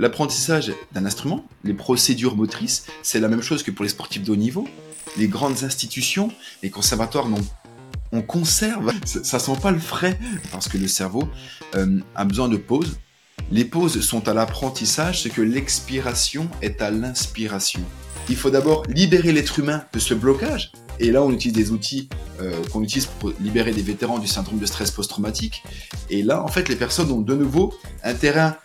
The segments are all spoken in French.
l'apprentissage d'un instrument, les procédures motrices, c'est la même chose que pour les sportifs de haut niveau. Les grandes institutions, les conservatoires non on conserve, ça sent pas le frais, parce que le cerveau euh, a besoin de pauses. Les pauses sont à l'apprentissage, ce que l'expiration est à l'inspiration. Il faut d'abord libérer l'être humain de ce blocage. Et là, on utilise des outils euh, qu'on utilise pour libérer des vétérans du syndrome de stress post-traumatique. Et là, en fait, les personnes ont de nouveau un terrain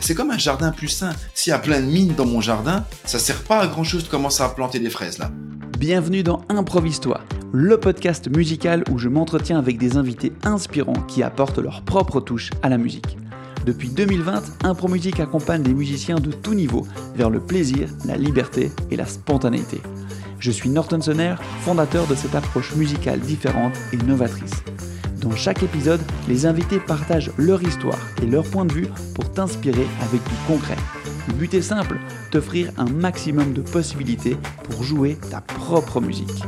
c'est comme un jardin plus sain. S'il y a plein de mines dans mon jardin, ça sert pas à grand chose de commencer à planter des fraises là. Bienvenue dans Improvise-toi, le podcast musical où je m'entretiens avec des invités inspirants qui apportent leur propre touche à la musique. Depuis 2020, Impromusique accompagne les musiciens de tout niveau vers le plaisir, la liberté et la spontanéité. Je suis Norton Sonner, fondateur de cette approche musicale différente et novatrice. Dans chaque épisode, les invités partagent leur histoire et leur point de vue pour t'inspirer avec du concret. Le but est simple, t'offrir un maximum de possibilités pour jouer ta propre musique.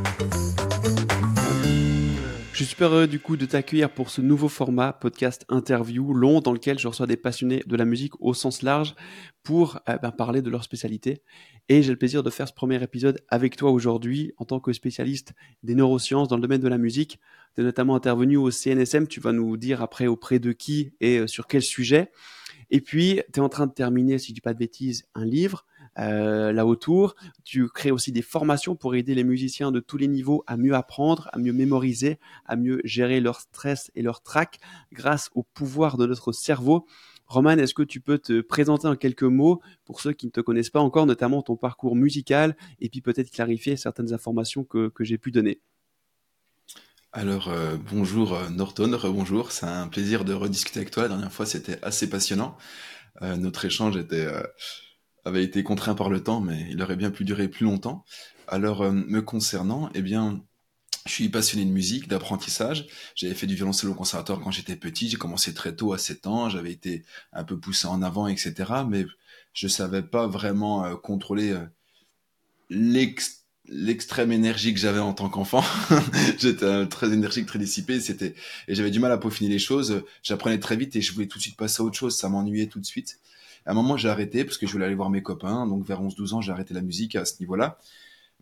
Je suis super heureux du coup de t'accueillir pour ce nouveau format podcast interview long dans lequel je reçois des passionnés de la musique au sens large pour euh, ben, parler de leur spécialité. Et j'ai le plaisir de faire ce premier épisode avec toi aujourd'hui en tant que spécialiste des neurosciences dans le domaine de la musique. Tu es notamment intervenu au CNSM, tu vas nous dire après auprès de qui et euh, sur quel sujet. Et puis, tu es en train de terminer, si je dis pas de bêtises, un livre euh, là autour. Tu crées aussi des formations pour aider les musiciens de tous les niveaux à mieux apprendre, à mieux mémoriser, à mieux gérer leur stress et leur trac grâce au pouvoir de notre cerveau. Roman, est-ce que tu peux te présenter en quelques mots pour ceux qui ne te connaissent pas encore, notamment ton parcours musical, et puis peut-être clarifier certaines informations que, que j'ai pu donner? Alors euh, bonjour euh, Norton, rebonjour, c'est un plaisir de rediscuter avec toi. La dernière fois c'était assez passionnant. Euh, notre échange était, avait été contraint par le temps, mais il aurait bien pu durer plus longtemps. Alors me concernant, eh bien, je suis passionné de musique, d'apprentissage. J'avais fait du violoncelle au conservatoire quand j'étais petit. J'ai commencé très tôt, à 7 ans. J'avais été un peu poussé en avant, etc. Mais je savais pas vraiment contrôler l'ex l'extrême énergie que j'avais en tant qu'enfant. J'étais très énergique, très dissipé. C'était et j'avais du mal à peaufiner les choses. J'apprenais très vite et je voulais tout de suite passer à autre chose. Ça m'ennuyait tout de suite. À un moment, j'ai arrêté parce que je voulais aller voir mes copains. Donc vers 11-12 ans, j'ai arrêté la musique à ce niveau-là.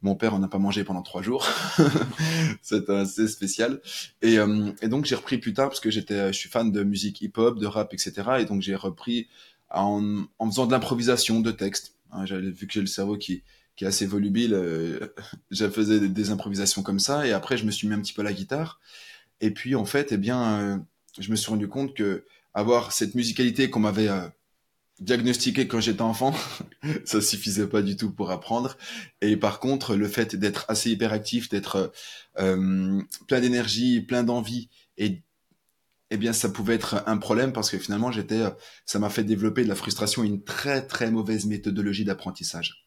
Mon père, on n'a pas mangé pendant trois jours. C'était assez spécial. Et, euh, et donc j'ai repris plus tard parce que j'étais, je suis fan de musique hip-hop, de rap, etc. Et donc j'ai repris en, faisant de l'improvisation de textes. Hein, vu que j'ai le cerveau qui qui est assez volubile. Euh, je faisais des, improvisations comme ça, et après je me suis mis un petit peu à la guitare. Et puis en fait, eh bien, euh, je me suis rendu compte que avoir cette musicalité qu'on m'avait euh, diagnostiquée quand j'étais enfant, ça suffisait pas du tout pour apprendre. Et par contre, le fait d'être assez hyperactif, d'être plein d'énergie, plein d'envie, et eh bien, ça pouvait être un problème parce que finalement, j'étais, ça m'a fait développer de la frustration et une très très mauvaise méthodologie d'apprentissage.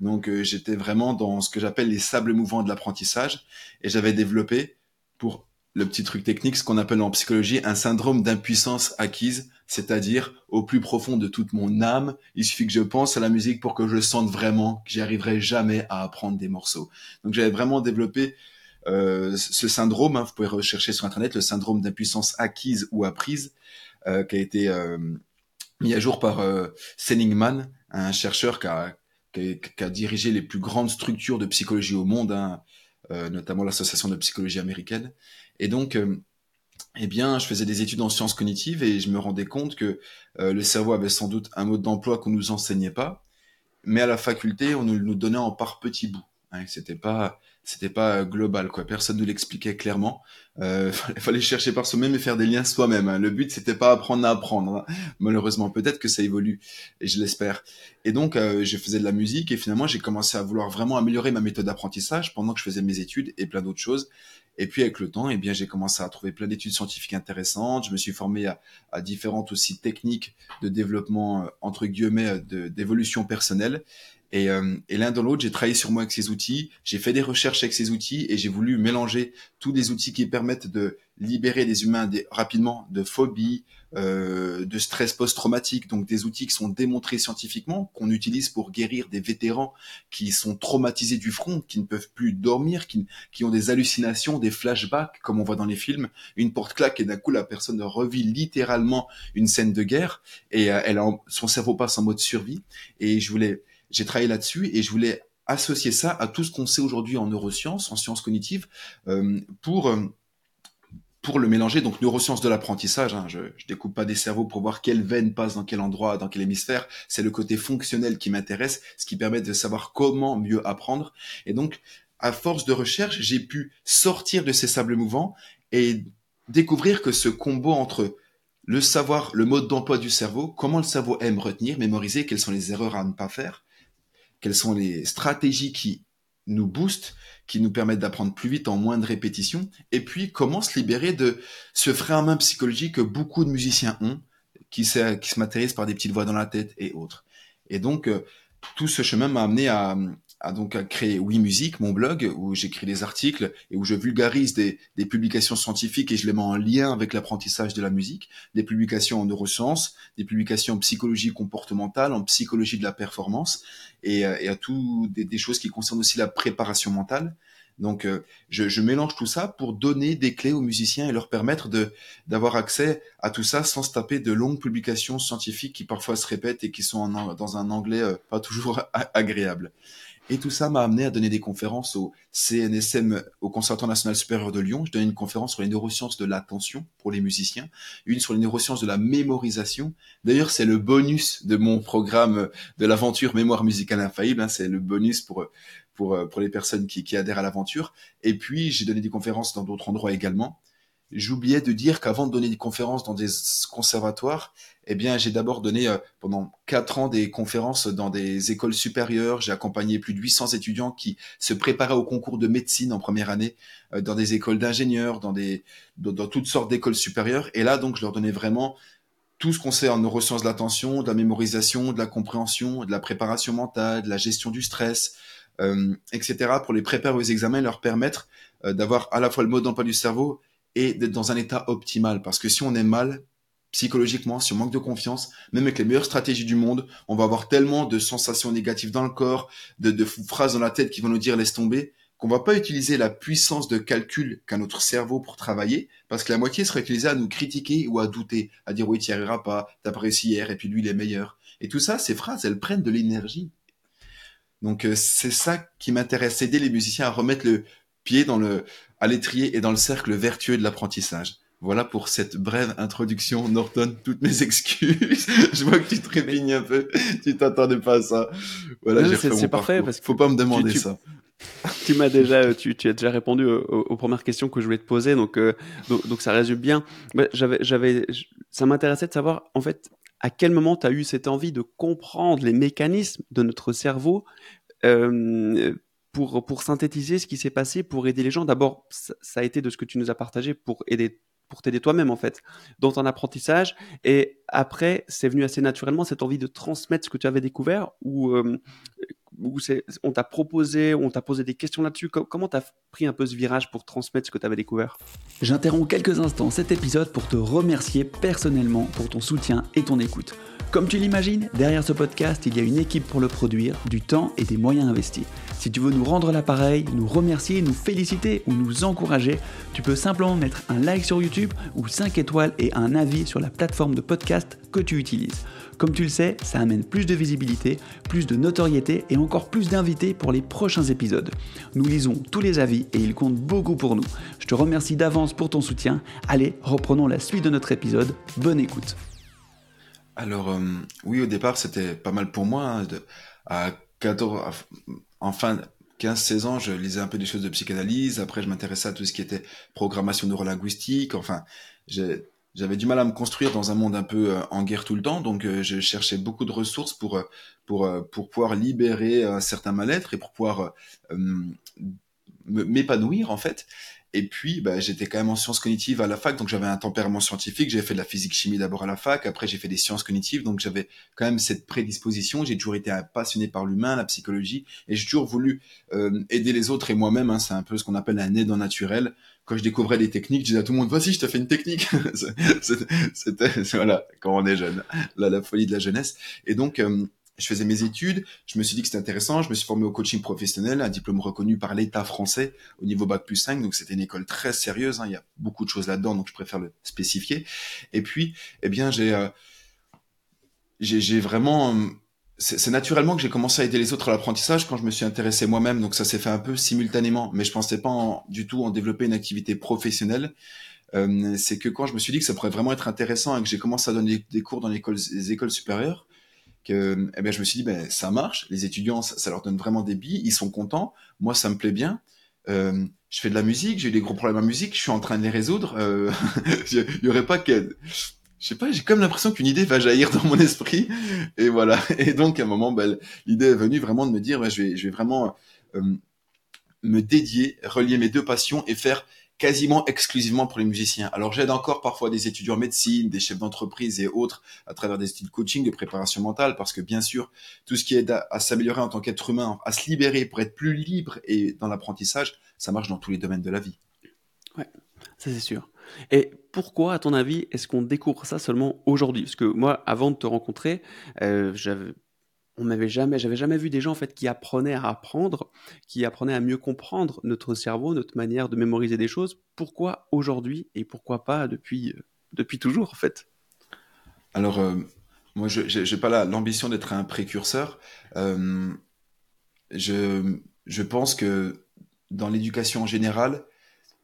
Donc euh, j'étais vraiment dans ce que j'appelle les sables mouvants de l'apprentissage et j'avais développé pour le petit truc technique, ce qu'on appelle en psychologie un syndrome d'impuissance acquise, c'est-à-dire au plus profond de toute mon âme, il suffit que je pense à la musique pour que je sente vraiment que j'y arriverai jamais à apprendre des morceaux. Donc j'avais vraiment développé euh, ce syndrome, hein, vous pouvez rechercher sur internet le syndrome d'impuissance acquise ou apprise, euh, qui a été euh, mis à jour par euh, Seligman, un chercheur qui a, qui a, dirigé les plus grandes structures de psychologie au monde, hein, euh, notamment l'association de psychologie américaine. Et donc, euh, eh bien, je faisais des études en sciences cognitives et je me rendais compte que euh, le cerveau avait sans doute un mode d'emploi qu'on nous enseignait pas, mais à la faculté, on nous, nous donnait en par petits bouts. Hein, c'était pas c'était pas global quoi personne ne l'expliquait clairement euh, fallait, chercher par soi-même et faire des liens soi-même hein. le but c'était pas apprendre à apprendre hein. malheureusement peut-être que ça évolue et je l'espère et donc euh, je faisais de la musique et finalement j'ai commencé à vouloir vraiment améliorer ma méthode d'apprentissage pendant que je faisais mes études et plein d'autres choses et puis avec le temps, eh bien, j'ai commencé à trouver plein d'études scientifiques intéressantes. Je me suis formé à, à différentes aussi techniques de développement euh, entre guillemets d'évolution personnelle. Et, euh, et l'un dans l'autre, j'ai travaillé sur moi avec ces outils, j'ai fait des recherches avec ces outils et j'ai voulu mélanger tous les outils qui permettent de libérer les humains rapidement de phobie, euh, de stress post-traumatique, donc des outils qui sont démontrés scientifiquement, qu'on utilise pour guérir des vétérans qui sont traumatisés du front, qui ne peuvent plus dormir, qui, qui ont des hallucinations, des flashbacks, comme on voit dans les films, une porte claque et d'un coup la personne revit littéralement une scène de guerre et euh, elle son cerveau passe en mode survie. Et je voulais, j'ai travaillé là-dessus et je voulais associer ça à tout ce qu'on sait aujourd'hui en neurosciences, en sciences cognitives, euh, pour pour le mélanger, donc neurosciences de l'apprentissage, hein, je, je découpe pas des cerveaux pour voir quelle veine passe dans quel endroit, dans quel hémisphère, c'est le côté fonctionnel qui m'intéresse, ce qui permet de savoir comment mieux apprendre. Et donc, à force de recherche, j'ai pu sortir de ces sables mouvants et découvrir que ce combo entre le savoir, le mode d'emploi du cerveau, comment le cerveau aime retenir, mémoriser, quelles sont les erreurs à ne pas faire, quelles sont les stratégies qui nous boostent, qui nous permettent d'apprendre plus vite en moins de répétitions, et puis comment se libérer de ce frein à main psychologique que beaucoup de musiciens ont, qui, se, qui se matérialisent par des petites voix dans la tête et autres. Et donc, euh, tout ce chemin m'a amené à, à donc à créer Oui Musique, mon blog, où j'écris des articles et où je vulgarise des, des, publications scientifiques et je les mets en lien avec l'apprentissage de la musique, des publications en neurosciences, des publications en psychologie comportementale, en psychologie de la performance et, euh, et à tout des, des, choses qui concernent aussi la préparation mentale. Donc, euh, je, je, mélange tout ça pour donner des clés aux musiciens et leur permettre de d'avoir accès à tout ça sans se taper de longues publications scientifiques qui parfois se répètent et qui sont en, dans un anglais euh, pas toujours agréable. Et tout ça m'a amené à donner des conférences au CNSM, au Conservatoire national supérieur de Lyon. Je donnais une conférence sur les neurosciences de l'attention pour les musiciens, une sur les neurosciences de la mémorisation. D'ailleurs, c'est le bonus de mon programme de l'aventure mémoire musicale infaillible. Hein. c'est le bonus pour pour pour les personnes qui, qui adhèrent à l'aventure. Et puis, j'ai donné des conférences dans d'autres endroits également j'oubliais de dire qu'avant de donner des conférences dans des conservatoires, eh bien, j'ai d'abord donné euh, pendant quatre ans des conférences dans des écoles supérieures. J'ai accompagné plus de 800 étudiants qui se préparaient au concours de médecine en première année, euh, dans des écoles d'ingénieurs, dans des, dans, toutes sortes d'écoles supérieures. Et là, donc, je leur donnais vraiment tout ce qu'on sait en neurosciences de l'attention, de la mémorisation, de la compréhension, de la préparation mentale, de la gestion du stress, euh, etc., pour les préparer aux examens leur permettre d'avoir à la fois le mode d'emploi du cerveau et d'être dans un état optimal. Parce que si on est mal, psychologiquement, si on manque de confiance, même avec les meilleures stratégies du monde, on va avoir tellement de sensations négatives dans le corps, de, phrases dans la tête qui vont nous dire laisse tomber, qu'on va pas utiliser la puissance de calcul qu'a notre cerveau pour travailler, parce que la moitié sera utilisée à nous critiquer ou à douter, à dire oui, tu n'y arriveras pas, t'as pas réussi hier, et puis lui, il est meilleur. Et tout ça, ces phrases, elles prennent de l'énergie. Donc euh, c'est ça qui m'intéresse, aider les musiciens à remettre le pied dans le, à l'étrier et dans le cercle vertueux de l'apprentissage. Voilà pour cette brève introduction, Norton. Toutes mes excuses. je vois que tu te répignes un peu. Tu t'attendais pas à ça. Voilà, c'est parfait parce qu'il faut pas me demander ça. tu m'as déjà, tu, tu, as déjà répondu aux, premières questions que je voulais te poser, donc euh, donc, ça résume bien. J'avais, j'avais, ça m'intéressait de savoir en fait à quel moment tu as eu cette envie de comprendre les mécanismes de notre cerveau euh, pour, pour synthétiser ce qui s'est passé, pour aider les gens, d'abord, ça a été de ce que tu nous as partagé pour aider pour t'aider toi-même en fait dans ton apprentissage et après c'est venu assez naturellement cette envie de transmettre ce que tu avais découvert ou euh, on t'a proposé, on t'a posé des questions là-dessus. Comment t'as pris un peu ce virage pour transmettre ce que tu avais découvert? J'interromps quelques instants cet épisode pour te remercier personnellement pour ton soutien et ton écoute. Comme tu l'imagines, derrière ce podcast, il y a une équipe pour le produire, du temps et des moyens investis. Si tu veux nous rendre l'appareil, nous remercier, nous féliciter ou nous encourager, tu peux simplement mettre un like sur YouTube ou 5 étoiles et un avis sur la plateforme de podcast que tu utilises. Comme tu le sais, ça amène plus de visibilité, plus de notoriété et encore plus d'invités pour les prochains épisodes. Nous lisons tous les avis et ils comptent beaucoup pour nous. Je te remercie d'avance pour ton soutien. Allez, reprenons la suite de notre épisode. Bonne écoute. Alors, euh, oui, au départ, c'était pas mal pour moi. Hein, à 14, enfin, 15-16 ans, je lisais un peu des choses de psychanalyse. Après, je m'intéressais à tout ce qui était programmation neurolinguistique. Enfin, j'avais du mal à me construire dans un monde un peu euh, en guerre tout le temps, donc euh, je cherchais beaucoup de ressources pour euh, pour pour pouvoir libérer un certain mal-être et pour pouvoir m'épanouir en fait. Et puis, bah, j'étais quand même en sciences cognitives à la fac, donc j'avais un tempérament scientifique. J'ai fait de la physique-chimie d'abord à la fac, après j'ai fait des sciences cognitives, donc j'avais quand même cette prédisposition. J'ai toujours été passionné par l'humain, la psychologie, et j'ai toujours voulu euh, aider les autres et moi-même. Hein, c'est un peu ce qu'on appelle un aidant naturel. Quand je découvrais des techniques, je disais à tout le monde "Vas-y, je te fais une technique." C'était voilà quand on est jeune, là la folie de la jeunesse. Et donc euh, je faisais mes études, je me suis dit que c'était intéressant, je me suis formé au coaching professionnel, un diplôme reconnu par l'État français au niveau bac plus 5, donc c'était une école très sérieuse, hein, il y a beaucoup de choses là-dedans, donc je préfère le spécifier. Et puis, eh bien, j'ai euh, j'ai vraiment c'est naturellement que j'ai commencé à aider les autres à l'apprentissage quand je me suis intéressé moi-même, donc ça s'est fait un peu simultanément, mais je pensais pas du tout en développer une activité professionnelle. Euh, c'est que quand je me suis dit que ça pourrait vraiment être intéressant et que j'ai commencé à donner des cours dans les écoles supérieures, que eh bien, je me suis dit, ben, ça marche, les étudiants, ça, leur donne vraiment des billes, ils sont contents, moi, ça me plaît bien. Euh, je fais de la musique, j'ai eu des gros problèmes en musique, je suis en train de les résoudre. Euh, il y aurait pas que... Je sais pas, j'ai comme l'impression qu'une idée va jaillir dans mon esprit. Et voilà. Et donc, à un moment, ben, l'idée est venue vraiment de me dire, ben, je, vais, je vais vraiment euh, me dédier, relier mes deux passions et faire quasiment exclusivement pour les musiciens. Alors j'aide encore parfois des étudiants en médecine, des chefs d'entreprise et autres à travers des styles coaching, de préparation mentale, parce que bien sûr, tout ce qui aide à, s'améliorer en tant qu'être humain, à se libérer pour être plus libre et dans l'apprentissage, ça marche dans tous les domaines de la vie. Ouais, ça c'est sûr. Et pourquoi, à ton avis, est-ce qu'on découvre ça seulement aujourd'hui? Parce que moi, avant de te rencontrer, euh, j'avais on n'avait jamais, j'avais jamais vu des gens en fait qui apprenaient à apprendre, qui apprenaient à mieux comprendre notre cerveau, notre manière de mémoriser des choses. Pourquoi aujourd'hui et pourquoi pas depuis euh, depuis toujours en fait? Alors euh, moi je n'ai pas l'ambition d'être un précurseur. Euh, je je pense que dans l'éducation en général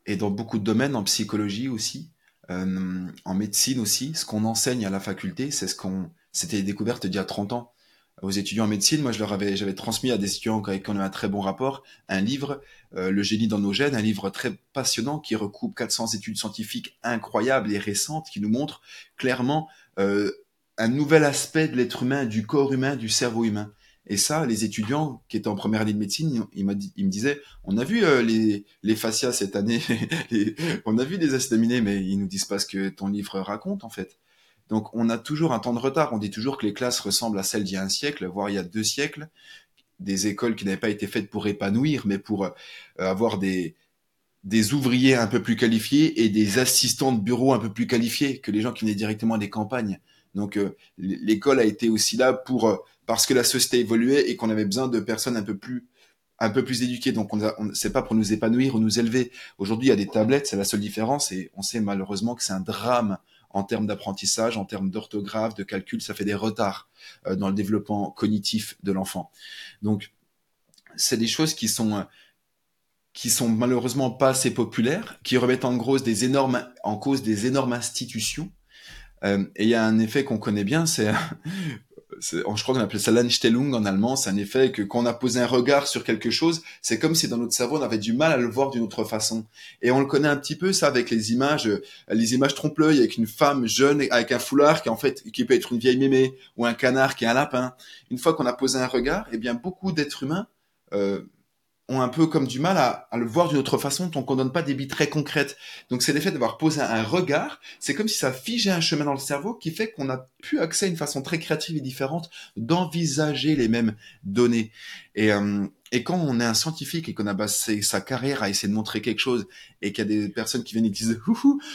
et dans beaucoup de domaines, en psychologie aussi, en médecine aussi, ce qu'on enseigne à la faculté, c'est ce qu'on c'était découverte d'il y a 30 ans aux étudiants en médecine, moi je leur avais, j'avais transmis à des étudiants avec qui on avait un très bon rapport, un livre, euh, Le génie dans nos gènes, un livre très passionnant qui recoupe 400 études scientifiques incroyables et récentes qui nous montrent clairement euh, un nouvel aspect de l'être humain, du corps humain, du cerveau humain. Et ça, les étudiants qui étaient en première année de médecine, ils, me disaient, on a vu euh, les, fascias cette année, on a vu les acides mais ils nous disent pas ce que ton livre raconte en fait. Donc on a toujours un temps de retard. On dit toujours que les classes ressemblent à celles d'il y a un siècle, voire il y a deux siècles. Des écoles qui n'avaient pas été faites pour épanouir, mais pour euh, avoir des, des ouvriers un peu plus qualifiés et des assistants de bureau un peu plus qualifiés que les gens qui venaient directement des campagnes. Donc euh, l'école a été aussi là pour euh, parce que la société évoluait et qu'on avait besoin de personnes un peu plus un peu plus éduquées. Donc on, on c'est pas pour nous épanouir ou nous élever. Aujourd'hui, il y a des tablettes, c'est la seule différence et on sait malheureusement que c'est un drame en termes d'apprentissage, en termes d'orthographe, de calcul, ça fait des retards euh, dans le développement cognitif de l'enfant. Donc, c'est des choses qui sont euh, qui sont malheureusement pas assez populaires, qui remettent en cause des énormes en cause des énormes institutions. Euh, et il y a un effet qu'on connaît bien, c'est je crois qu'on appelait ça l'Anstellung en allemand, c'est un effet que quand on a posé un regard sur quelque chose, c'est comme si dans notre cerveau on avait du mal à le voir d'une autre façon. Et on le connaît un petit peu ça avec les images, euh, les images trompe-l'œil avec une femme jeune avec un foulard qui en fait qui peut être une vieille mémé ou un canard qui est un lapin. Une fois qu'on a posé un regard, eh bien beaucoup d'êtres humains euh, ont un peu comme du mal à, le voir d'une autre façon tant qu'on donne pas des billes très concrètes. Donc c'est l'effet d'avoir posé un regard, c'est comme si ça figeait un chemin dans le cerveau qui fait qu'on a pu accès à une façon très créative et différente d'envisager les mêmes données. Et, euh, et quand on est un scientifique et qu'on a passé sa carrière à essayer de montrer quelque chose et qu'il y a des personnes qui viennent et qui disent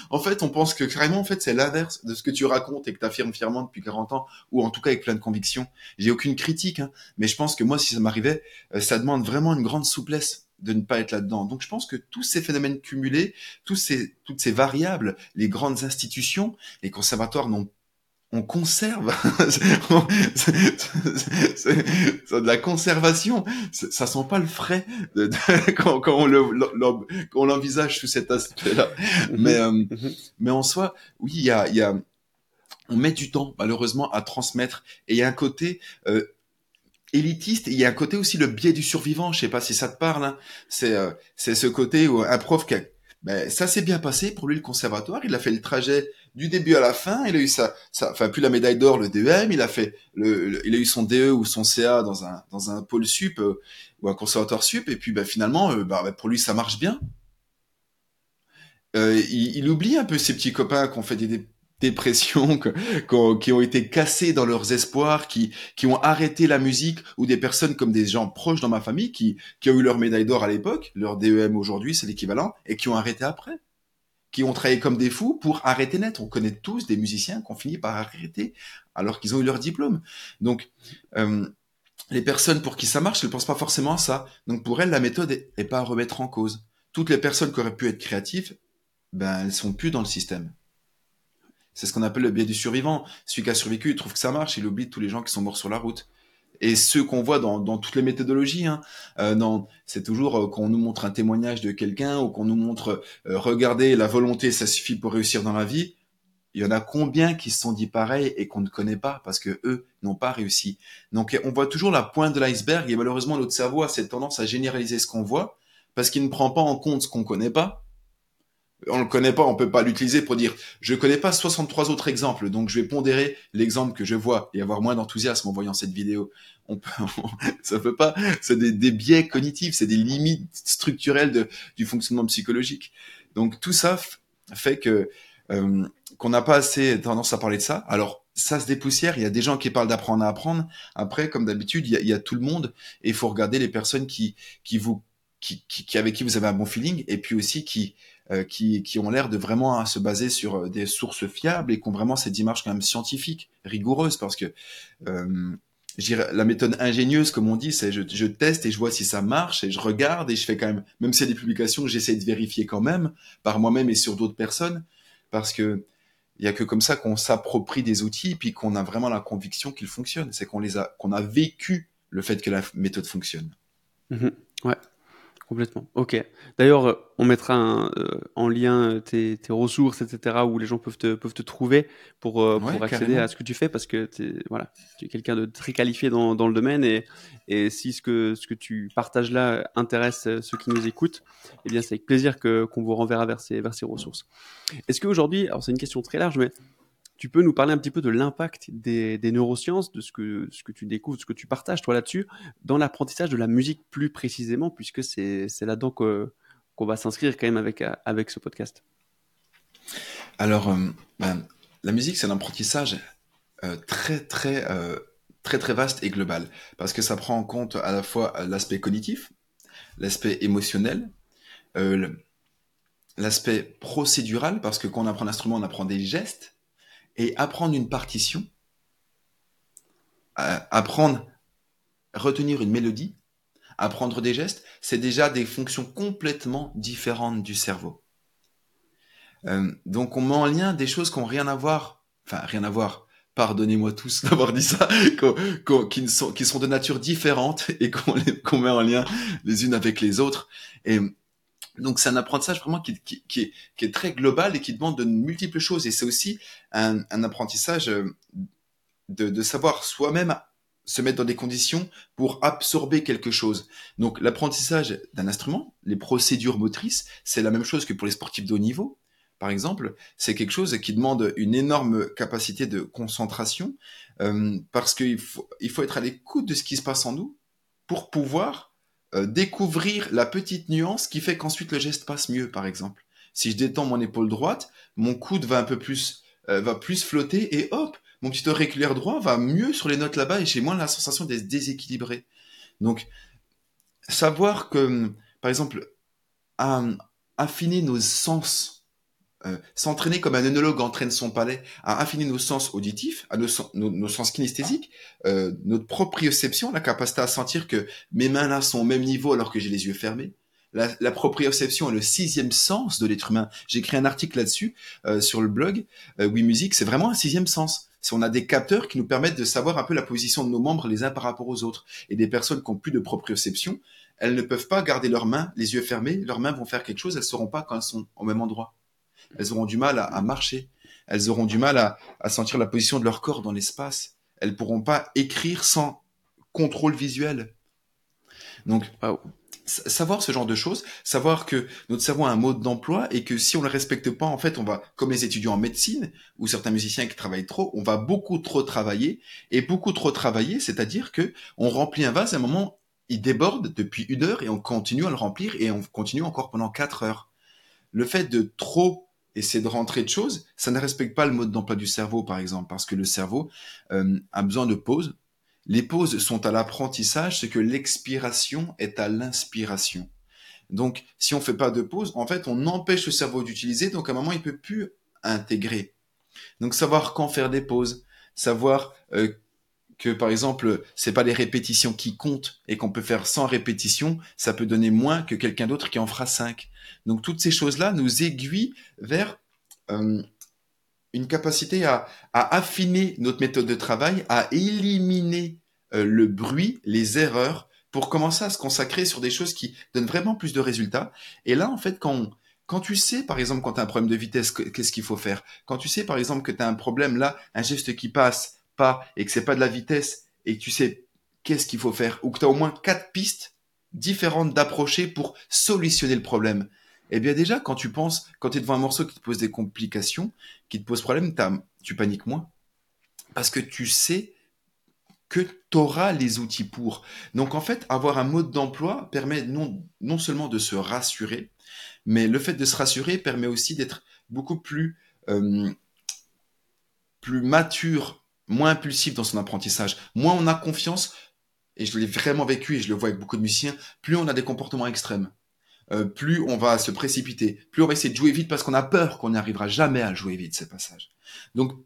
en fait, on pense que carrément, en fait, c'est l'inverse de ce que tu racontes et que tu affirmes fièrement depuis 40 ans, ou en tout cas avec plein de conviction. J'ai aucune critique, hein, mais je pense que moi, si ça m'arrivait, euh, ça demande vraiment une grande souplesse de ne pas être là-dedans. Donc je pense que tous ces phénomènes cumulés, tous ces, toutes ces variables, les grandes institutions, les conservatoires n'ont on conserve, c'est de la conservation. Ça sent pas le frais quand, on l'envisage sous cet aspect-là. Mhm. mais euh, mhm. mais en soi, oui, il y a, y a, on met du temps malheureusement à transmettre et il y a un côté euh, élitiste il y a un côté aussi le biais du survivant. Je sais pas si ça te parle. Hein. C'est euh, c'est ce côté où un prof qui ben, ça s'est bien passé pour lui le conservatoire. Il a fait le trajet du début à la fin. Il a eu sa, enfin plus la médaille d'or, le DEM. Il a fait le, il a eu son DE ou son CA dans un dans un pôle sup euh, ou un conservatoire sup. Et puis ben, finalement, euh, bah, ben, pour lui ça marche bien. euh, il, il, oublie un peu ses petits copains qui ont fait des dépressions, qui ont été cassés dans leurs espoirs, qui, qui ont arrêté la musique, ou des personnes comme des gens proches dans ma famille qui, qui ont eu leur médaille d'or à l'époque, leur DEM aujourd'hui, c'est l'équivalent, et qui ont arrêté après qui ont travaillé comme des fous pour arrêter net. On connaît tous des musiciens qui ont fini par arrêter alors qu'ils ont eu leur diplôme. Donc, euh, les personnes pour qui ça marche, elles ne pensent pas forcément à ça. Donc, pour elles, la méthode est, pas à remettre en cause. Toutes les personnes qui auraient pu être créatives, ben, elles sont plus dans le système. C'est ce qu'on appelle le biais du survivant. Celui qui a survécu, il trouve que ça marche, il oublie tous les gens qui sont morts sur la route et ceux qu'on voit dans, dans, toutes les méthodologies. Hein. Euh, c'est toujours euh, qu'on nous montre un témoignage de quelqu'un ou qu'on nous montre euh, regardez la volonté, ça suffit pour réussir dans la vie. Il y en a combien qui se sont dit pareil et qu'on ne connaît pas parce que eux n'ont pas réussi. Donc on voit toujours la pointe de l'iceberg et malheureusement notre cerveau a cette tendance à généraliser ce qu'on voit parce qu'il ne prend pas en compte ce qu'on connaît pas on le connaît pas, on peut pas l'utiliser pour dire je connais pas 63 autres exemples, donc je vais pondérer l'exemple que je vois et avoir moins d'enthousiasme en voyant cette vidéo. On peut, ça peut pas, c'est des, biais cognitifs, c'est des limites structurelles de, du fonctionnement psychologique. Donc tout ça fait que euh, qu'on n'a pas assez tendance à parler de ça. Alors ça se dépoussière, il y a des gens qui parlent d'apprendre à apprendre. Après, comme d'habitude, il, y a, tout le monde et il faut regarder les personnes qui qui vous qui, qui, avec qui vous avez un bon feeling et puis aussi qui euh, qui, qui ont l'air de vraiment se baser sur euh, des sources fiables et qui ont vraiment cette démarche quand même scientifique, rigoureuse, parce que euh, la méthode ingénieuse, comme on dit, c'est je, je, teste et je vois si ça marche et je regarde et je fais quand même, même si c'est des publications, j'essaie de vérifier quand même par moi-même et sur d'autres personnes, parce que il y a que comme ça qu'on s'approprie des outils puis qu'on a vraiment la conviction qu'ils fonctionnent. C'est qu'on les a, qu'on a vécu le fait que la méthode fonctionne. Mmh ouais. Complètement. Ok. D'ailleurs, euh, on mettra euh, en lien euh, tes, ressources, etc., où les gens peuvent te, peuvent te trouver pour, pour accéder à ce que tu fais, parce que voilà, tu es quelqu'un de très qualifié dans, dans le domaine, et, et si ce que, ce que tu partages là intéresse ceux qui nous écoutent, eh bien, c'est avec plaisir que, qu'on vous renverra vers ces, vers ces ressources. Est-ce qu'aujourd'hui, alors c'est une question très large, mais tu peux nous parler un petit peu de l'impact des, neurosciences, de ce que, ce que tu découvres, ce que tu partages toi là-dessus, dans l'apprentissage de la musique plus précisément, puisque c'est là-dedans qu'on va s'inscrire quand même avec, avec ce podcast. Alors, euh, ben, la musique, c'est un apprentissage euh, très, très, euh, très, très vaste et global, parce que ça prend en compte à la fois l'aspect cognitif, l'aspect émotionnel, l'aspect procédural, parce que quand on apprend un instrument, on apprend des gestes, et apprendre une partition, euh, apprendre, retenir une mélodie, apprendre des gestes, c'est déjà des fonctions complètement différentes du cerveau. Euh, donc on met en lien des choses qui n'ont rien à voir, enfin rien à voir, pardonnez-moi tous d'avoir dit ça, qui, sont, de nature différente et qu'on met en lien les unes avec les autres. Donc c'est un apprentissage vraiment qui, qui, qui, est, qui, est, très global et qui demande de multiples choses. Et c'est aussi un, un, apprentissage euh, de, de savoir soi-même se mettre dans des conditions pour absorber quelque chose. Donc l'apprentissage d'un instrument, les procédures motrices, c'est la même chose que pour les sportifs de haut niveau. Par exemple, c'est quelque chose qui demande une énorme capacité de concentration euh, parce qu'il faut, il faut être à l'écoute de ce qui se passe en nous pour pouvoir euh, découvrir la petite nuance qui fait qu'ensuite le geste passe mieux, par exemple. Si je détends mon épaule droite, mon coude va un peu plus, euh, va plus flotter et hop, mon petit auriculaire droit va mieux sur les notes là-bas et j'ai moins la sensation d'être déséquilibré. Donc, savoir que, par exemple, affiner nos sens euh, s'entraîner comme un œnologue entraîne son palais à affiner nos sens auditifs, à nos, sens kinesthésiques, euh, notre proprioception, la capacité à sentir que mes mains là sont au même niveau alors que j'ai les yeux fermés. La, la proprioception est le sixième sens de l'être humain. J'ai écrit un article là-dessus euh, sur le blog euh, Oui Musique. C'est vraiment un sixième sens. On a des capteurs qui nous permettent de savoir un peu la position de nos membres les uns par rapport aux autres. Et des personnes qui ont plus de proprioception, elles ne peuvent pas garder leurs mains les yeux fermés. Leurs mains vont faire quelque chose, elles ne sauront pas quand elles sont au même endroit elles auront du mal à, marcher, elles auront du mal à, sentir la position de leur corps dans l'espace, elles pourront pas écrire sans contrôle visuel. Donc, savoir ce genre de choses, savoir que notre cerveau a un mode d'emploi et que si on le respecte pas, en fait, on va, comme les étudiants en médecine ou certains musiciens qui travaillent trop, on va beaucoup trop travailler et beaucoup trop travailler, c'est-à-dire que on remplit un vase à un moment, il déborde depuis une heure et on continue à le remplir et on continue encore pendant quatre heures. le fait de trop essayer de rentrer de choses, ça ne respecte pas le mode d'emploi du cerveau, par exemple, parce que le cerveau euh, a besoin de pauses. Les pauses sont à l'apprentissage, ce que l'expiration est à l'inspiration. Donc, si on fait pas de pause, en fait, on empêche le cerveau d'utiliser, donc à un moment, il peut plus intégrer. Donc, savoir quand faire des pauses, savoir euh, que par exemple, c'est pas les répétitions qui comptent et qu'on peut faire 100 répétitions, ça peut donner moins que quelqu'un d'autre qui en fera 5. Donc toutes ces choses-là nous aiguillent vers euh, une capacité à, affiner notre méthode de travail, à éliminer euh, le bruit, les erreurs, pour commencer à se consacrer sur des choses qui donnent vraiment plus de résultats. Et là, en fait, quand quand tu sais, par exemple, quand tu as un problème de vitesse, qu'est-ce qu'il faut faire? Quand tu sais, par exemple, que tu as un problème là, un geste qui passe, pas et que c'est pas de la vitesse et que tu sais qu'est-ce qu'il faut faire ou que tu as au moins quatre pistes différentes d'approcher pour solutionner le problème. Eh bien déjà, quand tu penses, quand tu es devant un morceau qui te pose des complications, qui te pose problème, tu paniques moins. Parce que tu sais que tu auras les outils pour. Donc en fait, avoir un mode d'emploi permet non, non seulement de se rassurer, mais le fait de se rassurer permet aussi d'être beaucoup plus, euh, plus mature moins impulsif dans son apprentissage, moins on a confiance, et je l'ai vraiment vécu et je le vois avec beaucoup de musiciens, plus on a des comportements extrêmes. Euh, plus on va se précipiter, plus on va essayer de jouer vite parce qu'on a peur qu'on n'arrivera jamais à jouer vite ces passages. Donc,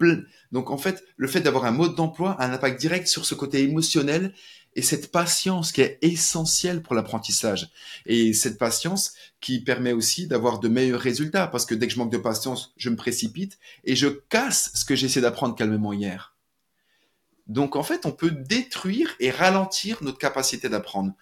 donc en fait, le fait d'avoir un mode d'emploi a un impact direct sur ce côté émotionnel et cette patience qui est essentielle pour l'apprentissage. Et cette patience qui permet aussi d'avoir de meilleurs résultats parce que dès que je manque de patience, je me précipite et je casse ce que j'ai essayé d'apprendre calmement hier. Donc en fait, on peut détruire et ralentir notre capacité d'apprendre,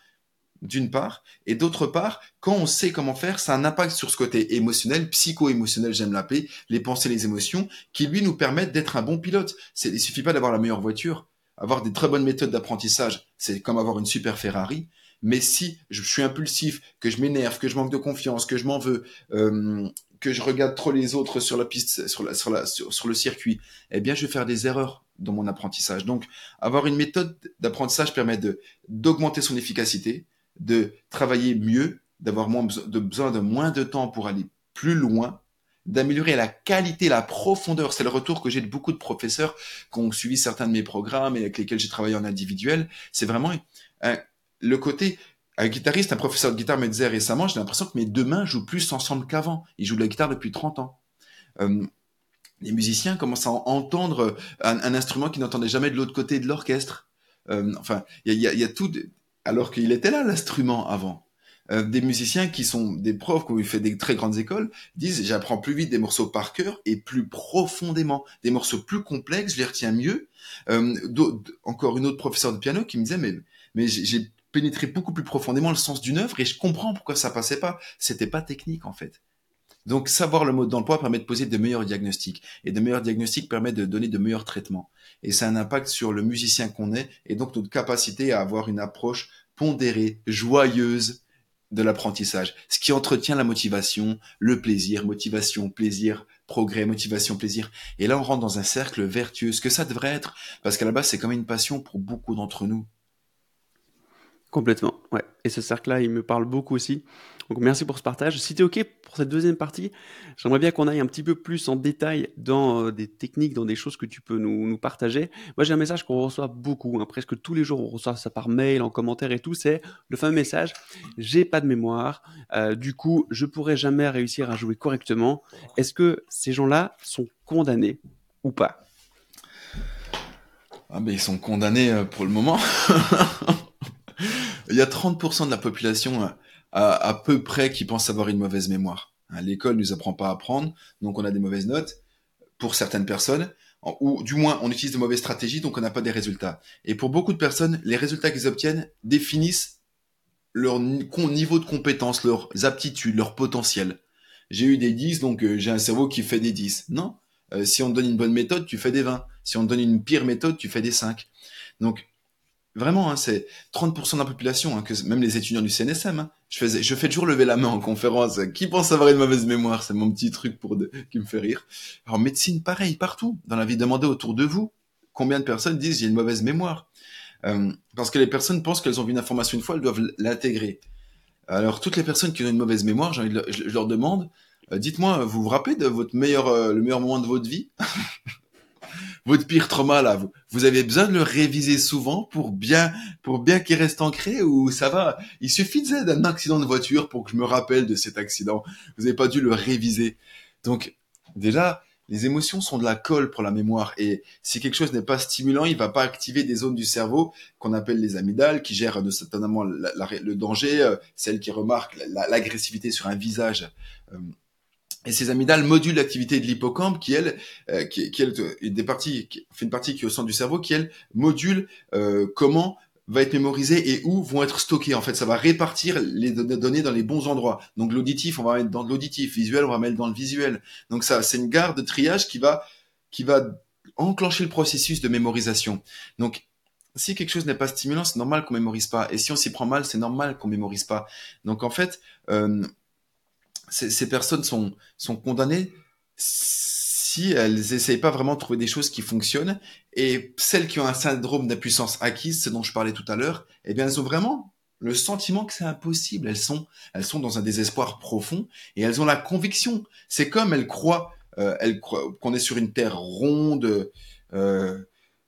d'une part, et d'autre part, quand on sait comment faire, ça a un impact sur ce côté émotionnel, psycho-émotionnel, j'aime l'appeler, les pensées, les émotions, qui lui nous permettent d'être un bon pilote. Il suffit pas d'avoir la meilleure voiture, avoir des très bonnes méthodes d'apprentissage, c'est comme avoir une super Ferrari. Mais si je suis impulsif, que je m'énerve, que je manque de confiance, que je m'en veux, euh, que je regarde trop les autres sur la piste, sur, la, sur, sur, le circuit, eh bien, je vais faire des erreurs dans mon apprentissage. Donc, avoir une méthode d'apprentissage permet de d'augmenter son efficacité, de travailler mieux, d'avoir moins de besoin de moins de temps pour aller plus loin, d'améliorer la qualité, la profondeur. C'est le retour que j'ai de beaucoup de professeurs qui ont suivi certains de mes programmes et avec lesquels j'ai travaillé en individuel. C'est vraiment le côté un guitariste, un professeur de guitare me disait récemment, j'ai l'impression que mes deux mains jouent plus ensemble qu'avant. Ils jouent de la guitare depuis 30 ans. Euh, les musiciens commencent à entendre un, instrument qu'ils n'entendaient jamais de l'autre côté de l'orchestre. Euh, enfin, il y a, y a, tout, alors qu'il était là l'instrument avant. Euh, des musiciens qui sont des profs qui ont fait des très grandes écoles disent j'apprends plus vite des morceaux par cœur et plus profondément des morceaux plus complexes je les retiens mieux euh, encore une autre professeure de piano qui me disait mais mais j'ai pénétrer beaucoup plus profondément le sens d'une œuvre et je comprends pourquoi ça passait pas. C'était pas technique en fait. Donc savoir le mode d'emploi permet de poser de meilleurs diagnostics et de meilleurs diagnostics permet de donner de meilleurs traitements. Et ça a un impact sur le musicien qu'on est et donc notre capacité à avoir une approche pondérée, joyeuse de l'apprentissage, ce qui entretient la motivation, le plaisir, motivation, plaisir, progrès, motivation, plaisir. Et là, on rentre dans un cercle vertueux, ce que ça devrait être, parce qu'à la base, c'est comme une passion pour beaucoup d'entre nous. Complètement, ouais. Et ce cercle-là, il me parle beaucoup aussi. Donc merci pour ce partage. Si tu es OK pour cette deuxième partie, j'aimerais bien qu'on aille un petit peu plus en détail dans euh, des techniques, dans des choses que tu peux nous, partager. Moi, j'ai un message qu'on reçoit beaucoup, hein, presque tous les jours, on reçoit ça par mail, en commentaire et tout, c'est le fameux message « j'ai pas de mémoire, euh, du coup, je pourrais jamais réussir à jouer correctement ». Est-ce que ces gens-là sont condamnés ou pas? Ah ben, Ils sont condamnés euh, pour le moment Il y a 30% de la population à, peu près qui pense avoir une mauvaise mémoire. Hein, l'école nous apprend pas à apprendre, donc on a des mauvaises notes pour certaines personnes, ou du moins on utilise de mauvaises stratégies, donc on n'a pas des résultats. Et pour beaucoup de personnes, les résultats qu'ils obtiennent définissent leur niveau de compétence, leurs aptitudes, leur potentiel. J'ai eu des 10, donc euh, j'ai un cerveau qui fait des 10. Non. Euh, si on te donne une bonne méthode, tu fais des 20. Si on te donne une pire méthode, tu fais des 5. Donc Vraiment, hein, c'est 30% de la population, hein, que même les étudiants du CNSM. Hein, je, faisais, je fais toujours lever la main en conférence. Qui pense avoir une mauvaise mémoire? C'est mon petit truc pour qui me fait rire. Alors médecine, pareil, partout. Dans la vie, demandez autour de vous combien de personnes disent j'ai une mauvaise mémoire? Euh, parce que les personnes pensent qu'elles ont vu une information une fois, elles doivent l'intégrer. Alors toutes les personnes qui ont une mauvaise mémoire, je, leur demande, dites-moi, vous vous rappelez de votre meilleur, le meilleur moment de votre vie? Votre pire trauma là, vous, vous avez besoin de le réviser souvent pour bien pour bien qu'il reste ancré ou ça va? Il suffit d'un accident de voiture pour que je me rappelle de cet accident. Vous n'avez pas dû le réviser. Donc déjà, les émotions sont de la colle pour la mémoire et si quelque chose n'est pas stimulant, il va pas activer des zones du cerveau qu'on appelle les amygdales qui gèrent notamment le danger, euh, celles qui remarquent l'agressivité sur un visage. Euh, et ces amygdales modulent l'activité de l'hippocampe qui elle, euh, qui, qui elle, des parties, qui fait une partie qui est au centre du cerveau, qui elle module euh, comment va être mémorisé et où vont être stockées. En fait, ça va répartir les données dans les bons endroits. Donc l'auditif, on va mettre dans l'auditif, visuel, on va mettre dans le visuel. Donc ça, c'est une garde de triage qui va qui va enclencher le processus de mémorisation. Donc si quelque chose n'est pas stimulant, c'est normal qu'on mémorise pas. Et si on s'y prend mal, c'est normal qu'on mémorise pas. Donc en fait, euh, ces, personnes sont, sont condamnées si elles n'essayent pas vraiment de trouver des choses qui fonctionnent. Et celles qui ont un syndrome d'impuissance acquise, ce dont je parlais tout à l'heure, eh bien, elles ont vraiment le sentiment que c'est impossible. Elles sont, elles sont dans un désespoir profond et elles ont la conviction. C'est comme elles croient, euh, elles croient qu'on est sur une terre ronde, euh,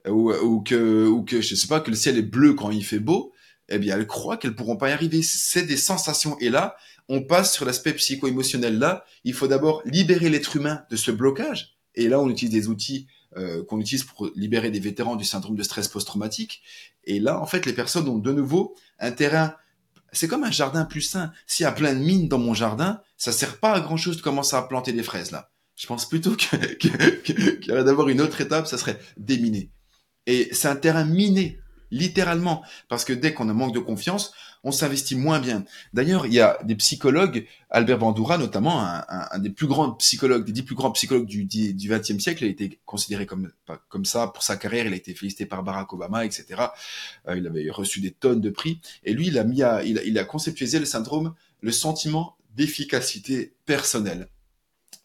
ou, ou, que, ou que, je sais pas, que le ciel est bleu quand il fait beau. Eh bien, elles croient qu'elles pourront pas y arriver. C'est des sensations. Et là, on passe sur l'aspect psycho-émotionnel. Là, il faut d'abord libérer l'être humain de ce blocage. Et là, on utilise des outils euh, qu'on utilise pour libérer des vétérans du syndrome de stress post-traumatique. Et là, en fait, les personnes ont de nouveau un terrain. C'est comme un jardin plus sain. S'il y a plein de mines dans mon jardin, ça sert pas à grand chose de commencer à planter des fraises là. Je pense plutôt qu'il y aurait d'avoir une autre étape, ça serait déminer. Et c'est un terrain miné littéralement, parce que dès qu'on a manque de confiance, on s'investit moins bien. D'ailleurs, il y a des psychologues, Albert Bandura notamment, un, des plus grands psychologues, des dix plus grands psychologues du, du XXe siècle, il a été considéré comme comme ça pour sa carrière, il a été félicité par Barack Obama, etc. Euh, il avait reçu des tonnes de prix, et lui, il a mis à, il, il a conceptualisé le syndrome, le sentiment d'efficacité personnelle.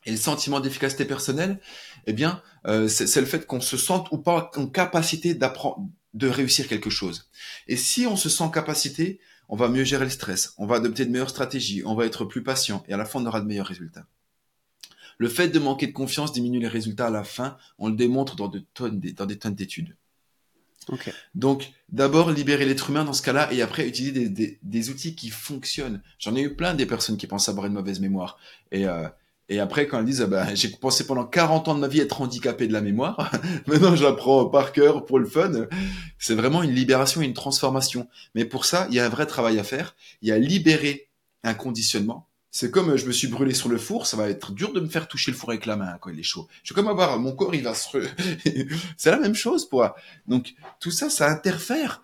Et le sentiment d'efficacité personnelle, eh bien, euh, c'est le fait qu'on se sente ou pas en capacité d'apprendre, de réussir quelque chose. Et si on se sent capacité, on va mieux gérer le stress, on va adopter de meilleures stratégies, on va être plus patient et à la fin on aura de meilleurs résultats. Le fait de manquer de confiance diminue les résultats à la fin, on le démontre dans, de tonnes, dans des tonnes d'études. Donc, d'abord libérer l'être humain dans ce cas-là et après utiliser des, des, outils qui fonctionnent. J'en ai eu plein des personnes qui pensent avoir une mauvaise mémoire. Et euh, et après, quand elles disent, ah ben, j'ai pensé pendant 40 ans de ma vie être handicapé de la mémoire, maintenant j'apprends par cœur pour le fun, c'est vraiment une libération et une transformation. Mais pour ça, il y a un vrai travail à faire. Il y a libérer un conditionnement. C'est comme je me suis brûlé sur le four, ça va être dur de me faire toucher le four avec la main quand il est chaud. Je vais comme avoir mon corps, il va se. c'est la même chose pour. Donc tout ça, ça interfère.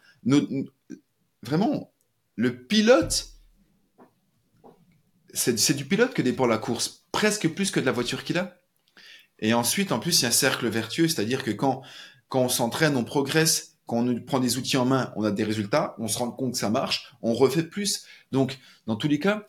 Vraiment, le pilote, c'est du pilote que dépend la course presque plus que de la voiture qu'il a. Et ensuite, en plus, il y a un cercle vertueux, c'est-à-dire que quand, quand on s'entraîne, on progresse, quand on prend des outils en main, on a des résultats, on se rend compte que ça marche, on refait plus. Donc, dans tous les cas,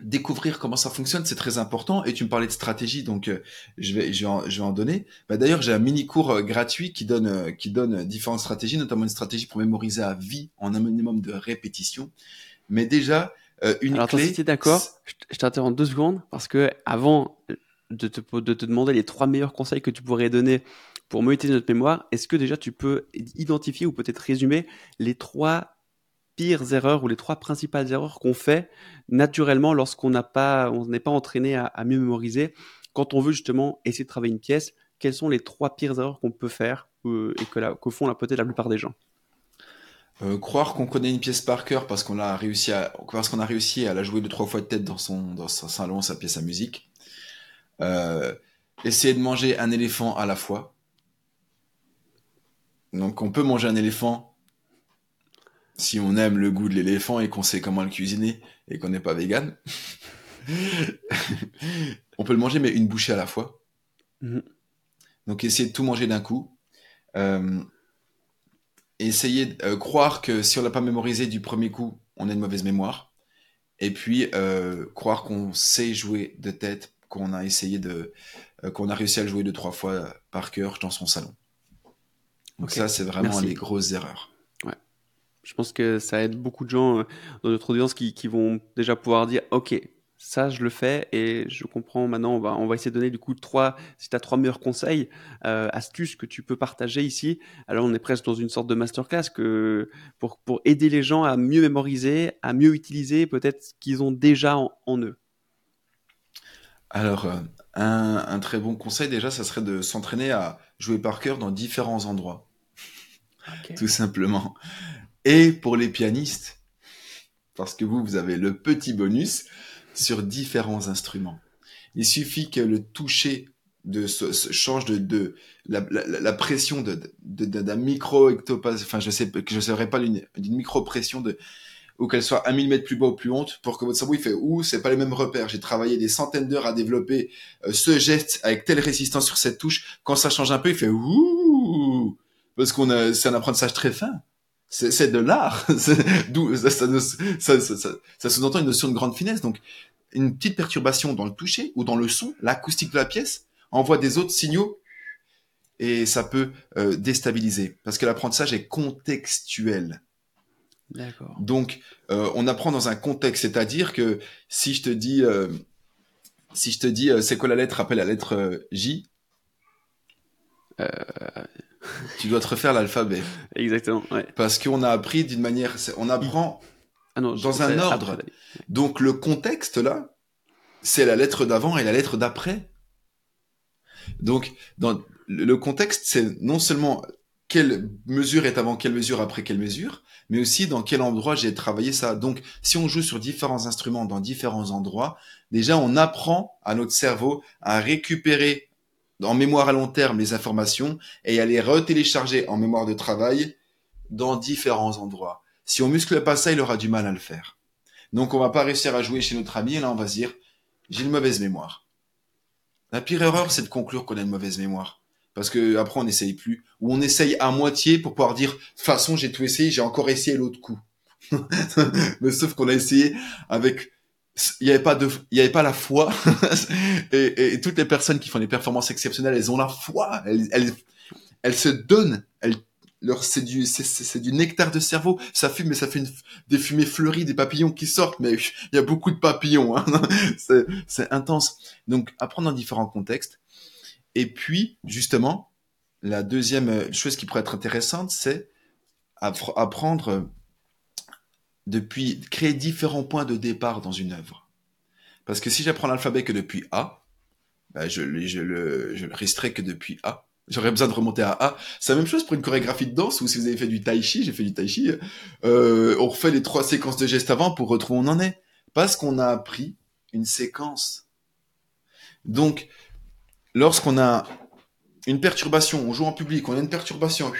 découvrir comment ça fonctionne, c'est très important. Et tu me parlais de stratégie, donc euh, je, vais, je, vais en, je vais en donner. Bah, D'ailleurs, j'ai un mini cours euh, gratuit qui donne, euh, qui donne différentes stratégies, notamment une stratégie pour mémoriser à vie en un minimum de répétition. Mais déjà, euh, une Alors, clé. si d'accord, je t'interromps deux secondes parce que avant de te, de te demander les trois meilleurs conseils que tu pourrais donner pour motiver notre mémoire, est-ce que déjà tu peux identifier ou peut-être résumer les trois pires erreurs ou les trois principales erreurs qu'on fait naturellement lorsqu'on n'a pas, on n'est pas entraîné à, mieux mémoriser? Quand on veut justement essayer de travailler une pièce. Quelles sont les trois pires erreurs qu'on peut faire euh, et que, la, que font peut-être la plupart des gens? Euh, croire qu'on connaît une pièce par cœur parce qu'on a réussi à parce qu'on a réussi à la jouer deux trois fois de tête dans son dans son salon sa pièce à musique. Euh, essayer de manger un éléphant à la fois. Donc on peut manger un éléphant si on aime le goût de l'éléphant et qu'on sait comment le cuisiner et qu'on n'est pas vegan. On peut le manger mais une bouchée à la fois. Mmh. donc essayer de tout manger d'un coup. Euh, essayer de euh, croire que si on l'a pas mémorisé du premier coup, on a une mauvaise mémoire. Et puis euh, croire qu'on sait jouer de tête, qu'on a essayé de, euh, qu'on a réussi à le jouer deux trois fois par cœur dans son salon. Donc ça, c'est vraiment les grosses erreurs. Ouais. Je pense que ça aide beaucoup de gens dans notre audience qui, qui vont déjà pouvoir dire, ok, ça, je le fais et je comprends maintenant. On va, on va essayer de donner du coup trois, si tu as trois meilleurs conseils, euh, astuces que tu peux partager ici. Alors, on est presque dans une sorte de masterclass que pour, pour aider les gens à mieux mémoriser, à mieux utiliser peut-être ce qu'ils ont déjà en, eux. Alors, euh, un, un, très bon conseil déjà, ça serait de s'entraîner à jouer par cœur dans différents endroits. Tout simplement. Et pour les pianistes, parce que vous, vous avez le petit bonus, sur différents instruments. Il suffit que le toucher de ce, change de, de la, pression de d'un micro ectopase enfin je sais que je serais pas d'une micro pression de ou qu'elle soit un millimètre plus bas ou plus haute pour que votre cerveau il fait ouh c'est pas les mêmes repères. J'ai travaillé des centaines d'heures à développer euh, ce geste avec telle résistance sur cette touche. Quand ça change un peu il fait ouh! Parce qu'on c'est un apprentissage très fin c'est de l'art. D'où ça, ça, ça, ça sous-entend une notion de grande finesse. Donc, une petite perturbation dans le toucher ou dans le son, l'acoustique de la pièce, envoie des autres signaux et ça peut euh, déstabiliser parce que l'apprentissage est contextuel. D'accord. Donc, euh, on apprend dans un contexte, c'est-à-dire que si je te dis, euh, si je te dis, c'est quoi la lettre Rappelle la lettre J. tu dois te refaire l'alphabet. Exactement. Ouais. Parce qu'on a appris d'une manière, on apprend ah dans un ordre. Donc le contexte là, c'est la lettre d'avant et la lettre d'après. Donc dans le contexte, c'est non seulement quelle mesure est avant quelle mesure après quelle mesure, mais aussi dans quel endroit j'ai travaillé ça. Donc, si on joue sur différents instruments dans différents endroits, déjà on apprend à notre cerveau à récupérer en mémoire à long terme les informations et à les retélécharger en mémoire de travail dans différents endroits. Si on muscle pas ça, il aura du mal à le faire. Donc on va pas réussir à jouer chez notre ami et là on va se dire j'ai une mauvaise mémoire. La pire erreur c'est de conclure qu'on a une mauvaise mémoire. Parce que après on n'essaye plus. Ou on essaye à moitié pour pouvoir dire de toute façon j'ai tout essayé, j'ai encore essayé l'autre coup. Mais sauf qu'on a essayé avec il n'y avait pas de, il y avait pas la foi. et, toutes les personnes qui font des performances exceptionnelles, elles ont la foi. Elles, elles, elles se donnent. Elles, leur, c'est du, c'est, du nectar de cerveau. Ça fume, mais ça fait une, des fumées fleuries, des papillons qui sortent. Mais il y a beaucoup de papillons. Hein. c'est, c'est intense. Donc, apprendre dans différents contextes. Et puis, justement, la deuxième chose qui pourrait être intéressante, c'est apprendre depuis créer différents points de départ dans une œuvre. Parce que si j'apprends l'alphabet que depuis A, bah je, je, le, je le resterai que depuis A. J'aurais besoin de remonter à A. C'est la même chose pour une chorégraphie de danse ou si vous avez fait du tai chi, j'ai fait du tai chi, euh, on refait les trois séquences de gestes avant pour retrouver où on en est. Parce qu'on a appris une séquence. Donc, lorsqu'on a une perturbation, on joue en public, on a une perturbation,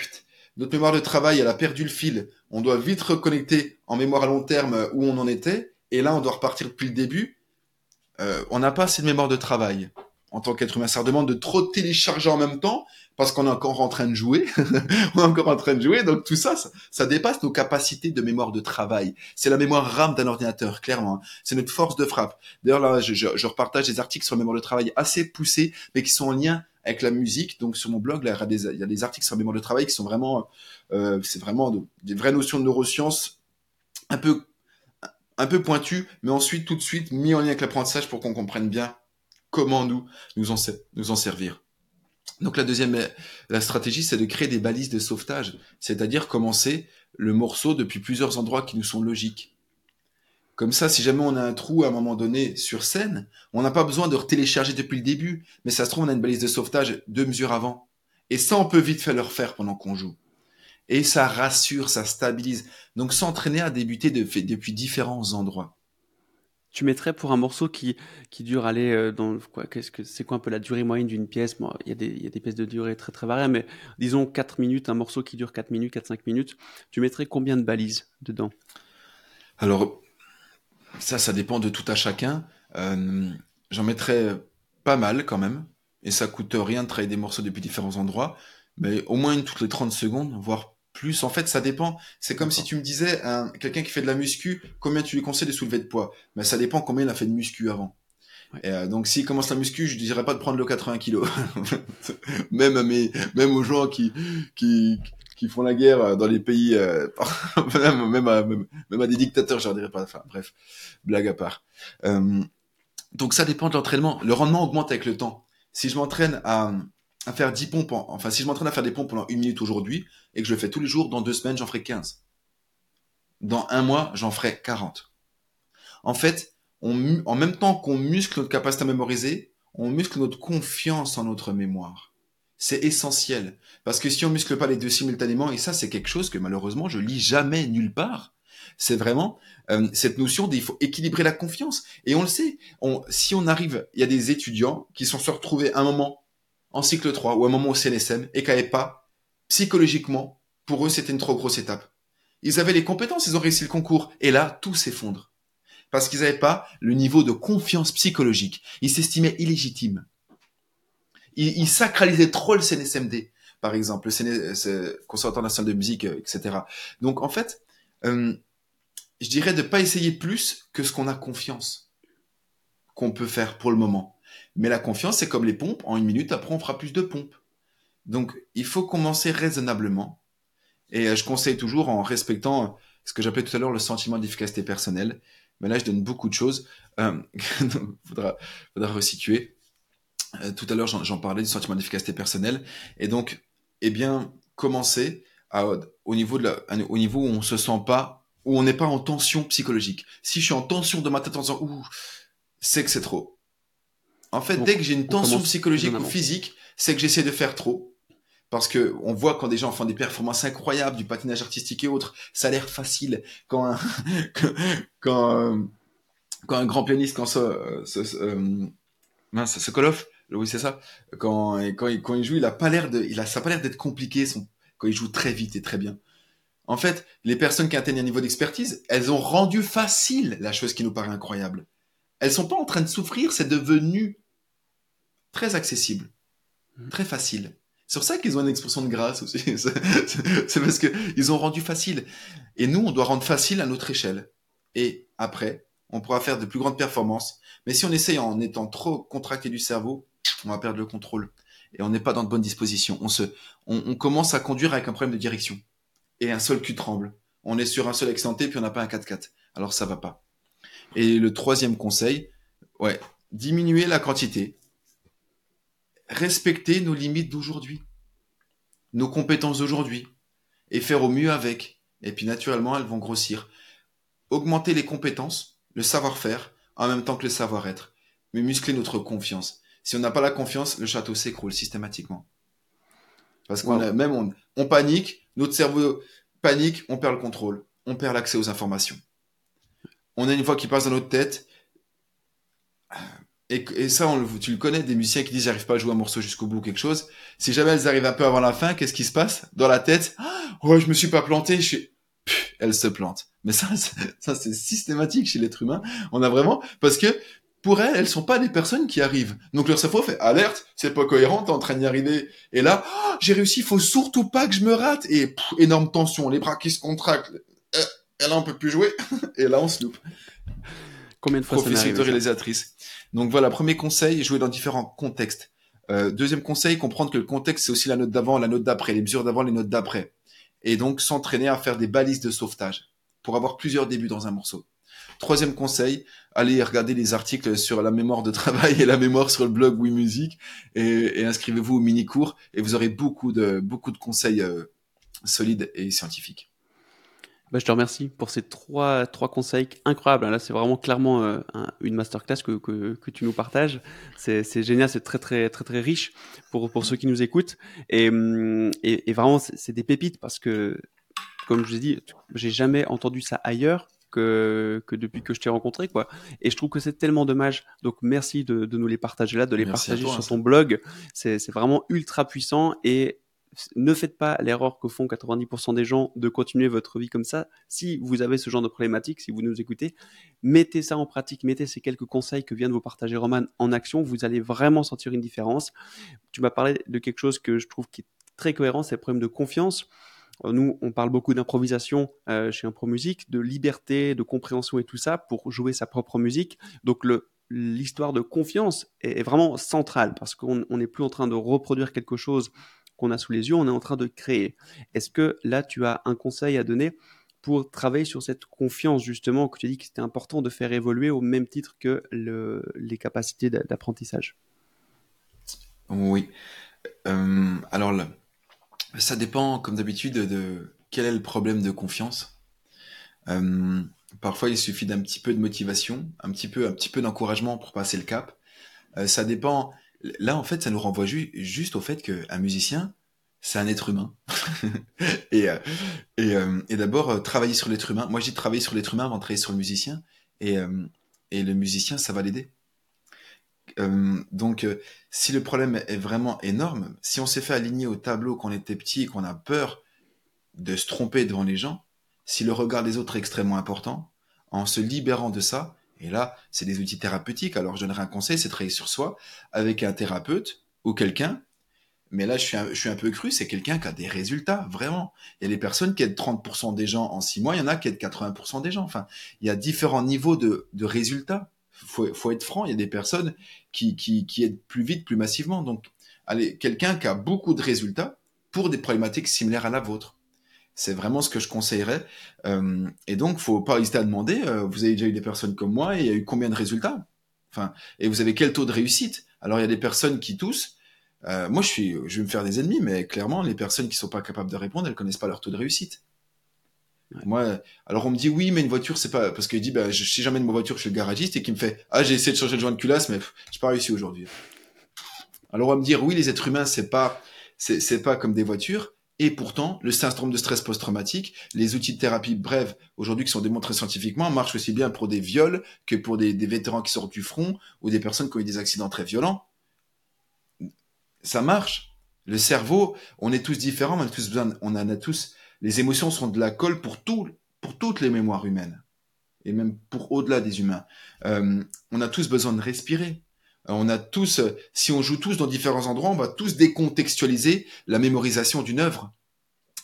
notre mémoire de travail, elle a perdu le fil. On doit vite reconnecter en mémoire à long terme où on en était. Et là, on doit repartir depuis le début. Euh, on n'a pas assez de mémoire de travail en tant qu'être humain. Ça demande de trop télécharger en même temps parce qu'on est encore en train de jouer. on est encore en train de jouer. Donc tout ça, ça, dépasse nos capacités de mémoire de travail. C'est la mémoire RAM d'un ordinateur, clairement. C'est notre force de frappe. D'ailleurs, là, je, je, je, repartage des articles sur la mémoire de travail assez poussés, mais qui sont en lien avec la musique. Donc sur mon blog, là, il, y a des, il y a des articles sur la mémoire de travail qui sont vraiment, euh, c'est vraiment des vraies notions de neurosciences, un peu, un peu pointues, mais ensuite tout de suite mis en lien avec l'apprentissage pour qu'on comprenne bien comment nous nous en, servir. Donc la deuxième, la stratégie, c'est de créer des balises de sauvetage, c'est-à-dire commencer le morceau depuis plusieurs endroits qui nous sont logiques. Comme ça, si jamais on a un trou à un moment donné sur scène, on n'a pas besoin de télécharger depuis le début, mais ça se trouve, on a une balise de sauvetage deux mesures avant. Et ça, on peut vite faire le refaire pendant qu'on joue. Et ça rassure, ça stabilise. Donc s'entraîner à débuter depuis différents endroits. Tu mettrais pour un morceau qui, qui dure, aller euh, dans quoi, qu'est-ce que, c'est quoi un peu la durée moyenne d'une pièce? il y a des, il y a des pièces de durée très, très variées, mais disons 4 minutes, un morceau qui dure 4 minutes, 4-5 minutes. Tu mettrais combien de balises dedans? Alors, ça, ça dépend de tout à chacun. Euh, J'en mettrais pas mal quand même. Et ça coûte rien de travailler des morceaux depuis différents endroits. Mais au moins une toutes les 30 secondes, voire plus. En fait, ça dépend. C'est comme si tu me disais, quelqu'un qui fait de la muscu, combien tu lui conseilles de soulever de poids? Mais ça dépend combien il a fait de muscu avant. Et euh, donc s'il commence la muscu, je dirais pas de prendre le 80 kg. même mais même aux gens qui qui qui font la guerre euh, dans les pays, euh, même, même, à, même, à des dictateurs, je dirais pas. Enfin, bref, blague à part. Euh, Donc ça dépend de l'entraînement. Le rendement augmente avec le temps. Si je m'entraîne à, à faire 10 pompes, enfin si je m'entraîne à faire des pompes pendant une minute aujourd'hui et que je le fais tous les jours, dans deux semaines, j'en ferai 15. Dans un mois, j'en ferai 40. En fait, on, en même temps qu'on muscle notre capacité à mémoriser, on muscle notre confiance en notre mémoire. C'est essentiel. Parce que si on muscle pas les deux simultanément, et ça c'est quelque chose que malheureusement je lis jamais nulle part, c'est vraiment euh, cette notion d'il faut équilibrer la confiance. Et on le sait, on, si on arrive, il y a des étudiants qui sont se retrouvés un moment en cycle 3 ou un moment au CNSM et n'avaient pas, psychologiquement, pour eux c'était une trop grosse étape. Ils avaient les compétences, ils ont réussi le concours, et là tout s'effondre. Parce qu'ils n'avaient pas le niveau de confiance psychologique. Ils s'estimaient illégitimes. Ils, sacralisaient trop le CNSMD, par exemple, le Conservatoire national de musique, euh, etc. Donc en fait, euh, je dirais de pas essayer plus que ce qu'on a confiance qu'on peut faire pour le moment. Mais la confiance, c'est comme les pompes. En une minute, après, on fera plus de pompes. Donc, il faut commencer raisonnablement. Et euh, je conseille toujours en respectant ce que j'appelais tout à l'heure le sentiment d'efficacité personnelle. Mais là, je donne beaucoup de choses. Euh, faudra, faudra resituer. Euh, tout à l'heure, j'en parlais du sentiment d'efficacité personnelle. Et donc, eh bien, commencer au niveau de la, au niveau où on se sent pas où on n'est pas en tension psychologique. Si je suis en tension de ma tête en disant ouh, c'est que c'est trop. En fait, dès que j'ai une tension psychologique ou physique, c'est que j'essaie de faire trop. Parce que on voit quand des gens font des performances incroyables, du patinage artistique et autres, ça a l'air facile. Quand un, quand, euh, quand un grand pianiste, quand ça, euh, euh, mince, Sokolov, oui c'est ça, quand, quand, il, quand il joue, il a pas l'air de, il a, ça a pas l'air d'être compliqué son, quand il joue très vite et très bien. En fait, les personnes qui atteignent un niveau d'expertise, elles ont rendu facile la chose qui nous paraît incroyable. Elles sont pas en train de souffrir, c'est devenu très accessible, mmh. très facile. C'est pour ça qu'ils ont une expression de grâce aussi. c'est parce qu'ils ont rendu facile. Et nous, on doit rendre facile à notre échelle. Et après, on pourra faire de plus grandes performances. Mais si on essaye en étant trop contracté du cerveau, on va perdre le contrôle. Et on n'est pas dans de bonnes dispositions. On, se, on commence à conduire avec un problème de direction et un seul cul tremble. On est sur un seul excenté puis on n'a pas un 4x4. Alors ça va pas. Et le troisième conseil, ouais, diminuer la quantité. Respecter nos limites d'aujourd'hui. Nos compétences d'aujourd'hui. Et faire au mieux avec. Et puis naturellement, elles vont grossir. Augmenter les compétences, le savoir-faire, en même temps que le savoir-être. Mais muscler notre confiance. Si on n'a pas la confiance, le château s'écroule systématiquement. Parce qu'on même on, on panique, notre cerveau panique, on perd le contrôle, on perd l'accès aux informations. On a une voix qui passe dans notre tête. Et, ça, tu le connais, des musiciens qui disent j'arrive pas à jouer un morceau jusqu'au bout ou quelque chose. Si jamais elles arrivent un peu avant la fin, qu'est-ce qui se passe? Dans la tête Oh, je me suis pas planté. Je suis... elles se plantent. Mais ça, ça c'est systématique chez l'être humain. On a vraiment parce que pour elles, elles sont pas des personnes qui arrivent. Donc leur cerveau fait alerte, c'est pas cohérent, t'es en train d'y arriver. Et là, oh, j'ai réussi, faut surtout pas que je me rate. Et énorme tension, les bras qui se contractent. Euh, et là, on peut plus jouer. et là, on se loupe. Combien de fois Professeur réalisatrice. Donc voilà, premier conseil, jouer dans différents contextes. Euh, deuxième conseil, comprendre que le contexte, c'est aussi la note d'avant, la note d'après, les mesures d'avant, les notes d'après. Et donc s'entraîner à faire des balises de sauvetage pour avoir plusieurs débuts dans un morceau. Troisième conseil, allez regarder les articles sur la mémoire de travail et la mémoire sur le blog Oui Musique et, inscrivez-vous au mini cours et vous aurez beaucoup de beaucoup de conseils euh, solides et scientifiques. Bah, je te remercie pour ces trois, trois conseils incroyables. Là, c'est vraiment clairement euh, une masterclass que, que, que, tu nous partages. C'est génial, c'est très, très, très, très riche pour, pour ceux qui nous écoutent. Et, et, et vraiment, c'est des pépites parce que, comme je vous ai dit, j'ai jamais entendu ça ailleurs que, depuis que je t'ai rencontré, quoi. Et je trouve que c'est tellement dommage. Donc, merci de, nous les partager là, de les partager sur ton blog. C'est vraiment ultra puissant et ne faites pas l'erreur que font 90% des gens de continuer votre vie comme ça. Si vous avez ce genre de problématique, si vous nous écoutez, mettez ça en pratique, mettez ces quelques conseils que vient de vous partager Roman en action. Vous allez vraiment sentir une différence. Tu m'as parlé de quelque chose que je trouve qui est très cohérent, c'est le problème de confiance. Euh, nous, on parle beaucoup d'improvisation euh, chez Impro Musique, de liberté, de compréhension et tout ça pour jouer sa propre musique. Donc l'histoire de confiance est, vraiment centrale parce qu'on n'est plus en train de reproduire quelque chose qu'on a sous les yeux, on est en train de créer. Est-ce que là, tu as un conseil à donner pour travailler sur cette confiance justement que tu as dit que c'était important de faire évoluer au même titre que le, les capacités d'apprentissage? Oui. Euh, alors ça dépend comme d'habitude de quel est le problème de confiance. Euh, parfois il suffit d'un petit peu de motivation, un petit peu, un petit peu d'encouragement pour passer le cap. Euh, ça dépend. Là en fait ça nous renvoie juste au fait qu'un musicien c'est un être humain. et euh, euh, et d'abord, euh, travailler sur l'être humain. Moi, j'ai travaillé sur l'être humain avant de travailler sur le musicien. Et, et le musicien, ça va l'aider. donc, si le problème est vraiment énorme, si on s'est fait aligner au tableau quand on était petit et qu'on a peur de se tromper devant les gens, si le regard des autres est extrêmement important, en se libérant de ça, et là, c'est des outils thérapeutiques, alors je donnerai un conseil, c'est travailler sur soi avec un thérapeute ou quelqu'un mais là, je suis un, peu cru, c'est quelqu'un qui a des résultats, vraiment. Il y a des personnes qui aident 30% des gens en 6 mois, il y en a qui aident 80% des gens. Enfin, il y a différents niveaux de, résultats. Faut, faut être franc, il y a des personnes qui aident plus vite, plus massivement. Donc, allez, quelqu'un qui a beaucoup de résultats pour des problématiques similaires à la vôtre. C'est vraiment ce que je conseillerais. Euh, et donc, faut pas hésiter à demander, euh, vous avez déjà eu des personnes comme moi, et il y a eu combien de résultats? Enfin, et vous avez quel taux de réussite? Alors, il y a des personnes qui toussent, euh, moi, je suis, je vais me faire des ennemis, mais clairement, les personnes qui sont pas capables de répondre, elles connaissent pas leur taux de réussite. Moi, alors on me dit oui, mais une voiture, c'est pas parce qu'il dit bah je, si jamais de ma voiture, je suis le garagiste et qui me fait ah j'ai essayé de changer le joint de culasse, mais j'ai pas réussi aujourd'hui. Alors on va me dire oui, les êtres humains, c'est pas c'est pas comme des voitures. Et pourtant, le syndrome de stress post-traumatique, les outils de thérapie brève, aujourd'hui qui sont démontrés scientifiquement, marchent aussi bien pour des viols que pour des, des vétérans qui sortent du front ou des personnes qui ont eu des accidents très violents ça marche. Le cerveau, on est tous différents, on a tous besoin, on en a tous. Les émotions sont de la colle pour tout, pour toutes les mémoires humaines et même pour au-delà des humains. Euh, on a tous besoin de respirer. On a tous, si on joue tous dans différents endroits, on va tous décontextualiser la mémorisation d'une œuvre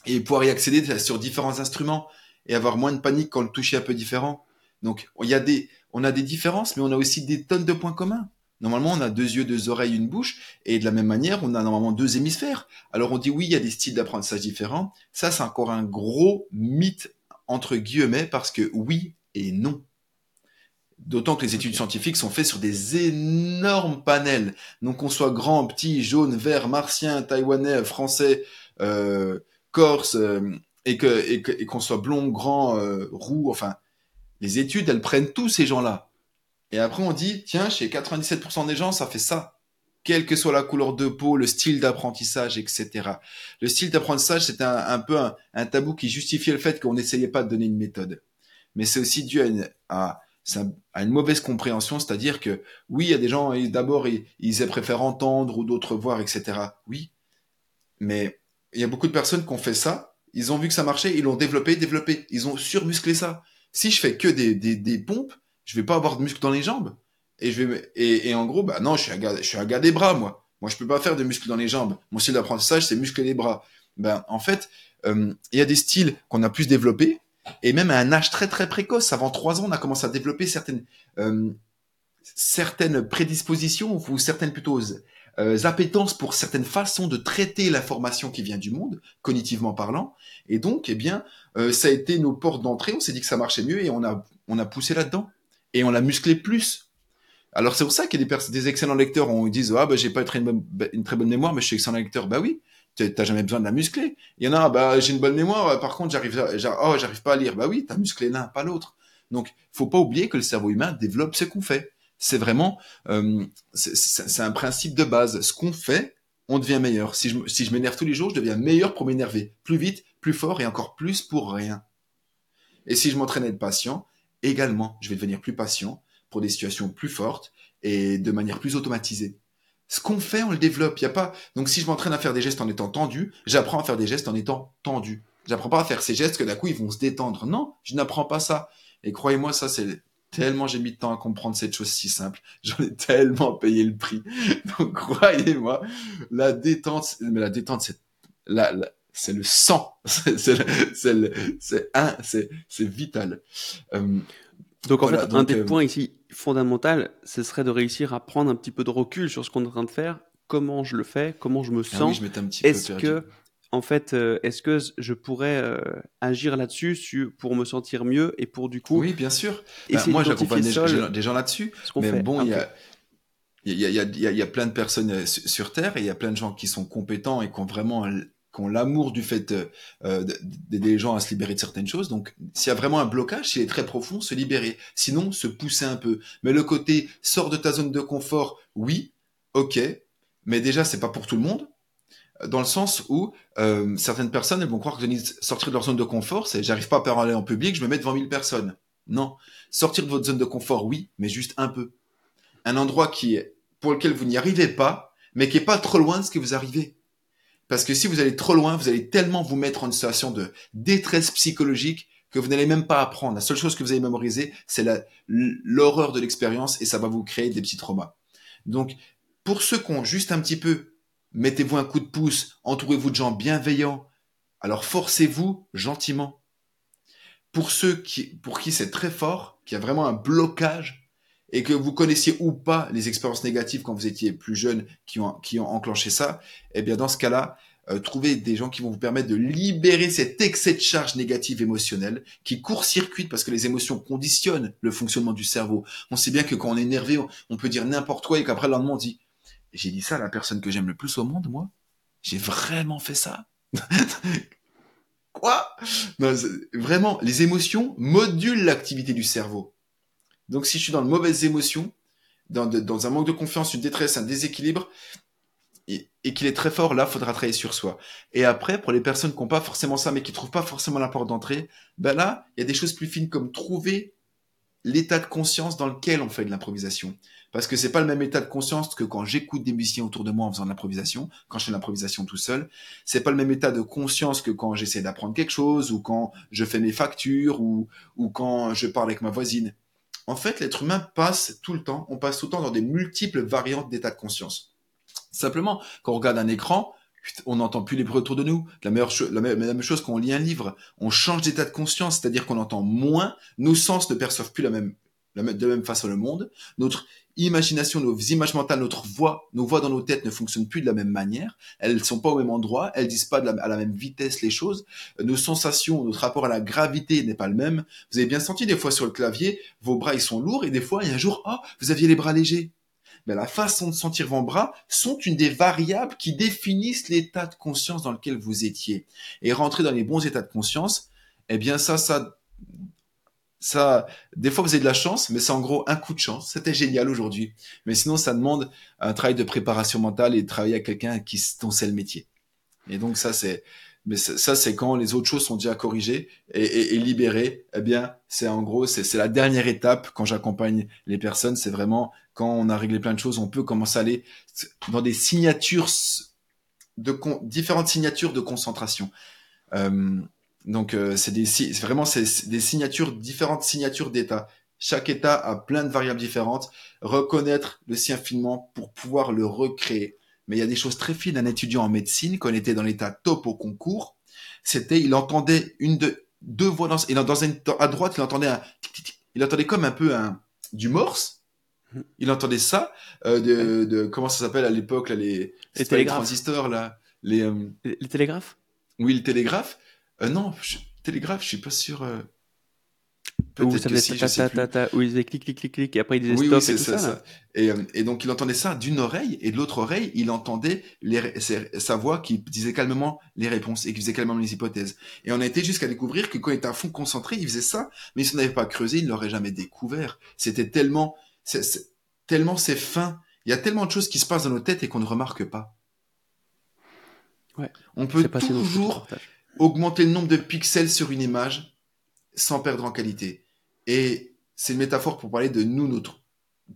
et pouvoir y accéder sur différents instruments et avoir moins de panique quand le toucher est un peu différent. Donc, il y a des, on a des différences, mais on a aussi des tonnes de points communs. Normalement, on a deux yeux, deux oreilles, une bouche, et de la même manière, on a normalement deux hémisphères. Alors on dit oui, il y a des styles d'apprentissage différents. Ça, c'est encore un gros mythe entre guillemets parce que oui et non. D'autant que les études scientifiques sont faites sur des énormes panels. Donc qu'on soit grand, petit, jaune, vert, martien, taïwanais, français, euh, corse, euh, et que et qu'on soit blond, grand, euh, roux, enfin, les études, elles prennent tous ces gens-là et après, on dit, tiens, chez 97% des gens, ça fait ça. Quelle que soit la couleur de peau, le style d'apprentissage, etc. Le style d'apprentissage, c'est un, peu un, tabou qui justifiait le fait qu'on n'essayait pas de donner une méthode. Mais c'est aussi dû à une, à, une mauvaise compréhension, c'est-à-dire que oui, il y a des gens, d'abord, ils, ils préfèrent entendre ou d'autres voir, etc. Oui, mais il y a beaucoup de personnes qui ont fait ça, ils ont vu que ça marchait, ils l'ont développé, développé, ils ont surmusclé ça. Si je fais que des, des, des pompes, je vais pas avoir de muscles dans les jambes. Et je vais, et, en gros, bah non, je suis un gars, je suis des bras, moi. Moi, je peux pas faire de muscles dans les jambes. Mon style d'apprentissage, c'est muscler les bras. Ben, en fait, euh, il y a des styles qu'on a plus développés, et même à un âge très très précoce, avant trois ans, on a commencé à développer certaines euh, certaines prédispositions ou certaines plutôt euh, appétences pour certaines façons de traiter l'information qui vient du monde, cognitivement parlant. Et donc, eh bien, euh, ça a été nos portes d'entrée. On s'est dit que ça marchait mieux et on a on a poussé là-dedans et on l'a musclé plus. Alors c'est pour ça qu'il y a des, des excellents lecteurs, on disent ah bah j'ai pas une, une, très bonne mémoire, mais je suis excellent lecteur. Bah oui, t'as jamais besoin de la muscler. Il y en a bah j'ai une bonne mémoire, par contre j'arrive oh j'arrive pas à lire. Bah oui, t'as musclé l'un, pas l'autre. Donc faut pas oublier que le cerveau humain développe ce qu'on fait. C'est vraiment euh, c'est un principe de base. Ce qu'on fait, on devient meilleur. Si je si je m'énerve tous les jours, je deviens meilleur pour m'énerver, plus vite, plus fort et encore plus pour rien. Et si je m'entraîne à être patient, également, je vais devenir plus patient pour des situations plus fortes et de manière plus automatisée. Ce qu'on fait, on le développe. Il y a pas. Donc, si je m'entraîne à faire des gestes en étant tendu, j'apprends à faire des gestes en étant tendu. J'apprends pas à faire ces gestes que d'un coup ils vont se détendre. Non, je n'apprends pas ça. Et croyez-moi, ça c'est tellement j'ai mis de temps à comprendre cette chose si simple. J'en ai tellement payé le prix. Donc croyez-moi, la détente, mais la détente, c'est la, c'est le sang, c'est un, c'est vital. Euh, donc en fait, un des euh, points ici fondamental, ce serait de réussir à prendre un petit peu de recul sur ce qu'on est en train de faire, comment je le fais, comment je me ah sens? Est-ce que en fait, euh, est-ce que je pourrais euh, agir là-dessus pour me sentir mieux et pour du coup. Oui, bien sûr. Ben, moi, j'accompagne des, des, gens là-dessus. Mais bon, il y a. Il y, a, y, a, y a plein de personnes sur Terre et il y a plein de gens qui sont compétents et qui ont vraiment qui ont l'amour du fait euh, d'aider les gens à se libérer de certaines choses. Donc, s'il y a vraiment un blocage, s'il est très profond, se libérer. Sinon, se pousser un peu. Mais le côté sort de ta zone de confort, oui, ok. Mais déjà, c'est pas pour tout le monde dans le sens où euh, certaines personnes elles vont croire que sortir de leur zone de confort, c'est j'arrive pas à parler en public, je me mets devant mille personnes. Non, sortir de votre zone de confort, oui, mais juste un peu. Un endroit qui est pour lequel vous n'y arrivez pas, mais qui est pas trop loin de ce que vous arrivez. Parce que si vous allez trop loin, vous allez tellement vous mettre en situation de détresse psychologique que vous n'allez même pas apprendre. La seule chose que vous allez mémoriser, c'est l'horreur de l'expérience et ça va vous créer des petits traumas. Donc, pour ceux qui ont juste un petit peu Mettez-vous un coup de pouce, entourez-vous de gens bienveillants. Alors forcez-vous gentiment. Pour ceux qui, pour qui c'est très fort, qui a vraiment un blocage, et que vous connaissiez ou pas les expériences négatives quand vous étiez plus jeune qui ont, qui ont enclenché ça, eh bien dans ce cas-là, euh, trouvez des gens qui vont vous permettre de libérer cet excès de charge négative émotionnelle qui court-circuite parce que les émotions conditionnent le fonctionnement du cerveau. On sait bien que quand on est énervé, on, peut dire n'importe quoi et qu'après le lendemain on dit j'ai dit ça à la personne que j'aime le plus au monde, moi? J'ai vraiment fait ça? Quoi? Vraiment, les émotions modulent l'activité du cerveau. Donc si je suis dans de mauvaises émotions, dans, dans un manque de confiance, une détresse, un déséquilibre, et, et qu'il est très fort, là, faudra travailler sur soi. Et après, pour les personnes qui n'ont pas forcément ça, mais qui trouvent pas forcément la porte d'entrée, ben là, il y a des choses plus fines comme trouver l'état de conscience dans lequel on fait de l'improvisation. Parce que c'est pas le même état de conscience que quand j'écoute des musiciens autour de moi en faisant de l'improvisation, quand je fais de l'improvisation tout seul. C'est pas le même état de conscience que quand j'essaie d'apprendre quelque chose, ou quand je fais mes factures, ou, ou quand je parle avec ma voisine. En fait, l'être humain passe tout le temps, on passe tout le temps dans des multiples variantes d'état de conscience. Simplement, quand on regarde un écran, on n'entend plus les bruits autour de nous. La, même chose quand on lit un livre, on change d'état de conscience, c'est-à-dire qu'on entend moins, nos sens ne perçoivent plus la même, la, de la même façon le monde, notre imagination, nos images mentales, notre voix, nos voix dans nos têtes ne fonctionnent plus de la même manière, elles sont pas au même endroit, elles disent pas à la même vitesse les choses, nos sensations, notre rapport à la gravité n'est pas le même. Vous avez bien senti des fois sur le clavier, vos bras ils sont lourds et des fois il y a un jour, oh, vous aviez les bras légers mais la façon de sentir vos bras sont une des variables qui définissent l'état de conscience dans lequel vous étiez. Et rentrer dans les bons états de conscience, eh bien ça, ça, ça, des fois vous avez de la chance, mais c'est en gros un coup de chance. C'était génial aujourd'hui. Mais sinon, ça demande un travail de préparation mentale et de travailler avec quelqu'un qui dont c'est le métier. Et donc ça, c'est, mais ça, c'est quand les autres choses sont déjà corrigées et, libérées. Eh bien, c'est en gros, c'est la dernière étape quand j'accompagne les personnes. C'est vraiment quand on a réglé plein de choses, on peut commencer à aller dans des signatures de différentes signatures de concentration. Euh, donc, euh, c'est des vraiment c'est des signatures différentes signatures d'état. Chaque état a plein de variables différentes. Reconnaître le sien finement pour pouvoir le recréer mais il y a des choses très fines. Un étudiant en médecine, quand il était dans l'état top au concours, c'était, il entendait une de, deux voix dans, dans une, à droite, il entendait un, il entendait comme un peu un, du morse. Il entendait ça, euh, de, de, comment ça s'appelle à l'époque, les, les télégraphes. transistors, là, les, euh, les, télégraphes? Oui, le télégraphe. Euh, non, télégraphe, je suis pas sûr, euh, où ça faisait ta, ta, ta, où il faisait clic, clic, clic, clic, et après il disait oui, stop oui, et tout ça. ça. Et, euh, et, donc il entendait ça d'une oreille, et de l'autre oreille, il entendait les, sa voix qui disait calmement les réponses et qui faisait calmement les hypothèses. Et on a été jusqu'à découvrir que quand il était à fond concentré, il faisait ça, mais si on n'avait pas creusé, il ne l'aurait jamais découvert. C'était tellement, c'est, tellement c'est fin. Il y a tellement de choses qui se passent dans nos têtes et qu'on ne remarque pas. Ouais. On peut toujours augmenter le nombre de pixels sur une image sans perdre en qualité. Et c'est une métaphore pour parler de nous, notre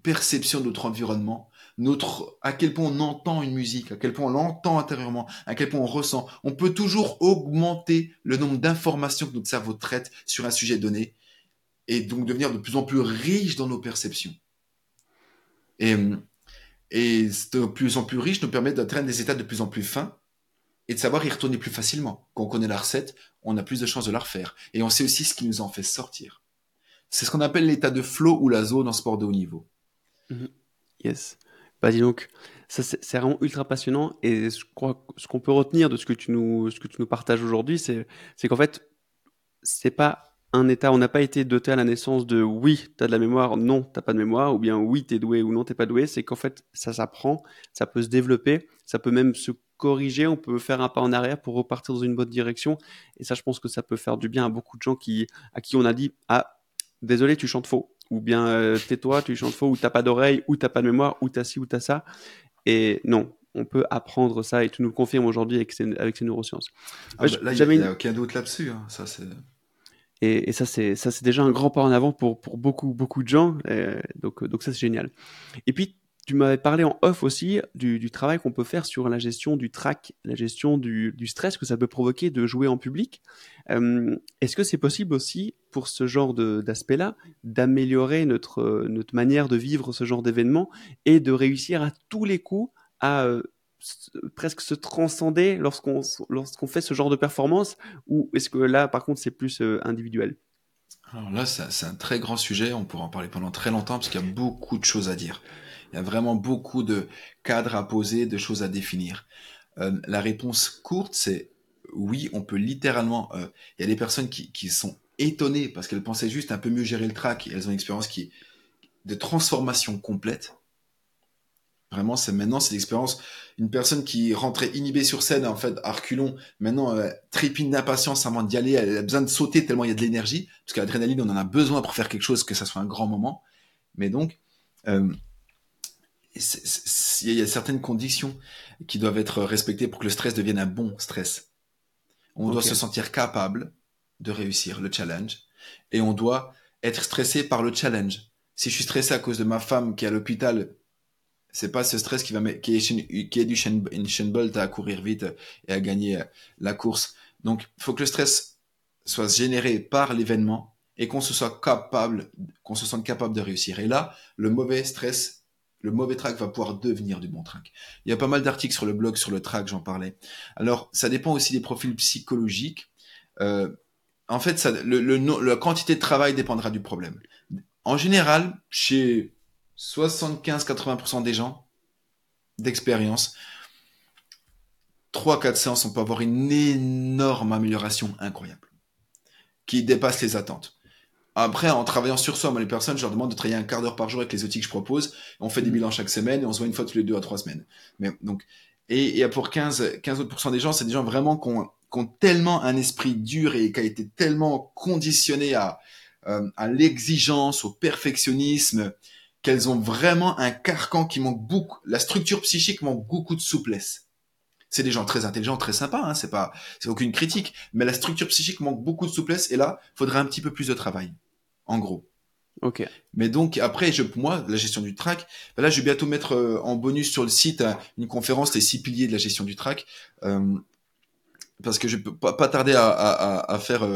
perception de notre environnement, notre, à quel point on entend une musique, à quel point on l'entend intérieurement, à quel point on ressent. On peut toujours augmenter le nombre d'informations que notre cerveau traite sur un sujet donné et donc devenir de plus en plus riche dans nos perceptions. Et, et de plus en plus riche nous permet d'atteindre des états de plus en plus fins et de savoir y retourner plus facilement. Quand on connaît la recette, on a plus de chances de la refaire. Et on sait aussi ce qui nous en fait sortir. C'est ce qu'on appelle l'état de flow ou la zone en sport de haut niveau. Mhm. Yes. Bah dis donc, ça c'est vraiment ultra passionnant et je crois que ce qu'on peut retenir de ce que tu nous, ce que tu nous partages aujourd'hui, c'est qu'en fait, c'est pas un état, on n'a pas été doté à la naissance de oui, tu as de la mémoire, non, tu pas de mémoire, ou bien oui, tu es doué ou non, t'es pas doué. C'est qu'en fait, ça s'apprend, ça peut se développer, ça peut même se corriger, on peut faire un pas en arrière pour repartir dans une bonne direction. Et ça, je pense que ça peut faire du bien à beaucoup de gens qui, à qui on a dit Ah, désolé, tu chantes faux. Ou bien euh, tais-toi, tu chantes faux, ou t'as pas d'oreille, ou t'as pas de mémoire, ou t'as ci, ou t'as ça. Et non, on peut apprendre ça, et tu nous le confirmes aujourd'hui avec ces, avec ces neurosciences. Ah bah, là, il n'y a, aucun doute là-dessus. Hein. Ça, c'est. Et, ça, c'est ça, c'est déjà un grand pas en avant pour, pour beaucoup, beaucoup de gens. donc, donc ça, c'est génial. Et puis, tu m'avais parlé en off aussi du, travail qu'on peut faire sur la gestion du trac, la gestion du, stress que ça peut provoquer de jouer en public. Euh, est-ce que c'est possible aussi pour ce genre d'aspect-là d'améliorer notre, notre manière de vivre ce genre d'événement et de réussir à tous les coups à euh, presque se transcender lorsqu'on lorsqu'on fait ce genre de performance ou est-ce que là par contre c'est plus euh, individuel? Alors là c'est un très grand sujet. On pourra en parler pendant très longtemps parce qu'il y a beaucoup de choses à dire il y a vraiment beaucoup de cadres à poser de choses à définir euh, la réponse courte c'est oui on peut littéralement euh, il y a des personnes qui, sont étonnées parce qu'elles pensaient juste un peu mieux gérer le track elles ont une expérience qui de transformation complète Vraiment, c'est maintenant, c'est l'expérience. Une personne qui rentrait inhibée sur scène, en fait, à reculons, maintenant, euh, trépine d'impatience avant d'y aller, elle a besoin de sauter tellement il y a de l'énergie, parce que l'adrénaline, on en a besoin pour faire quelque chose, que ça soit un grand moment. Mais donc, euh, il y a certaines conditions qui doivent être respectées pour que le stress devienne un bon stress. On doit se sentir capable de réussir le challenge, et on doit être stressé par le challenge. Si je suis stressé à cause de ma femme qui est à l'hôpital c'est pas ce stress qui va qui est, qui est du chain Bolt à courir vite et à gagner euh, la course. Donc, il faut que le stress soit généré par l'événement et qu'on se soit capable, qu'on se sente capable de réussir. Et là, le mauvais stress, le mauvais track va pouvoir devenir du bon track. Il y a pas mal d'articles sur le blog sur le track, j'en parlais. Alors, ça dépend aussi des profils psychologiques. Euh, en fait, ça, la quantité de travail dépendra du problème. En général, chez 75-80% des gens d'expérience, 3-4 séances, on peut avoir une énorme amélioration incroyable qui dépasse les attentes. Après, en travaillaan sur soi, moi, les personnes, je leur demande de travailler un quart d'heure par jour avec les outils que je propose. On fait des mm. bilans chaque semaine et on se voit une fois tous les deux à trois semaines. Mais donc, et, et pour 15, 15 autres des gens, c'est des gens vraiment qui ont, qui ont, tellement un esprit dur et qui a été tellement conditionné à, euh, à l'exigence, au perfectionnisme, qu'elles ont vraiment un carcan qui manque beaucoup, la structure psychique manque beaucoup de souplesse. C'est des gens très intelligents, très sympas, hein, c'est pas, c'est aucune critique, mais la structure psychique manque beaucoup de souplesse et là, faudrait un petit peu plus de travail, en gros. Ok. Mais donc après, je, pour moi, la gestion du track, ben là, je vais bientôt mettre euh, en bonus sur le site euh, une conférence les six piliers de la gestion du track, euh, parce que je peux pas, pas tarder à, à, à faire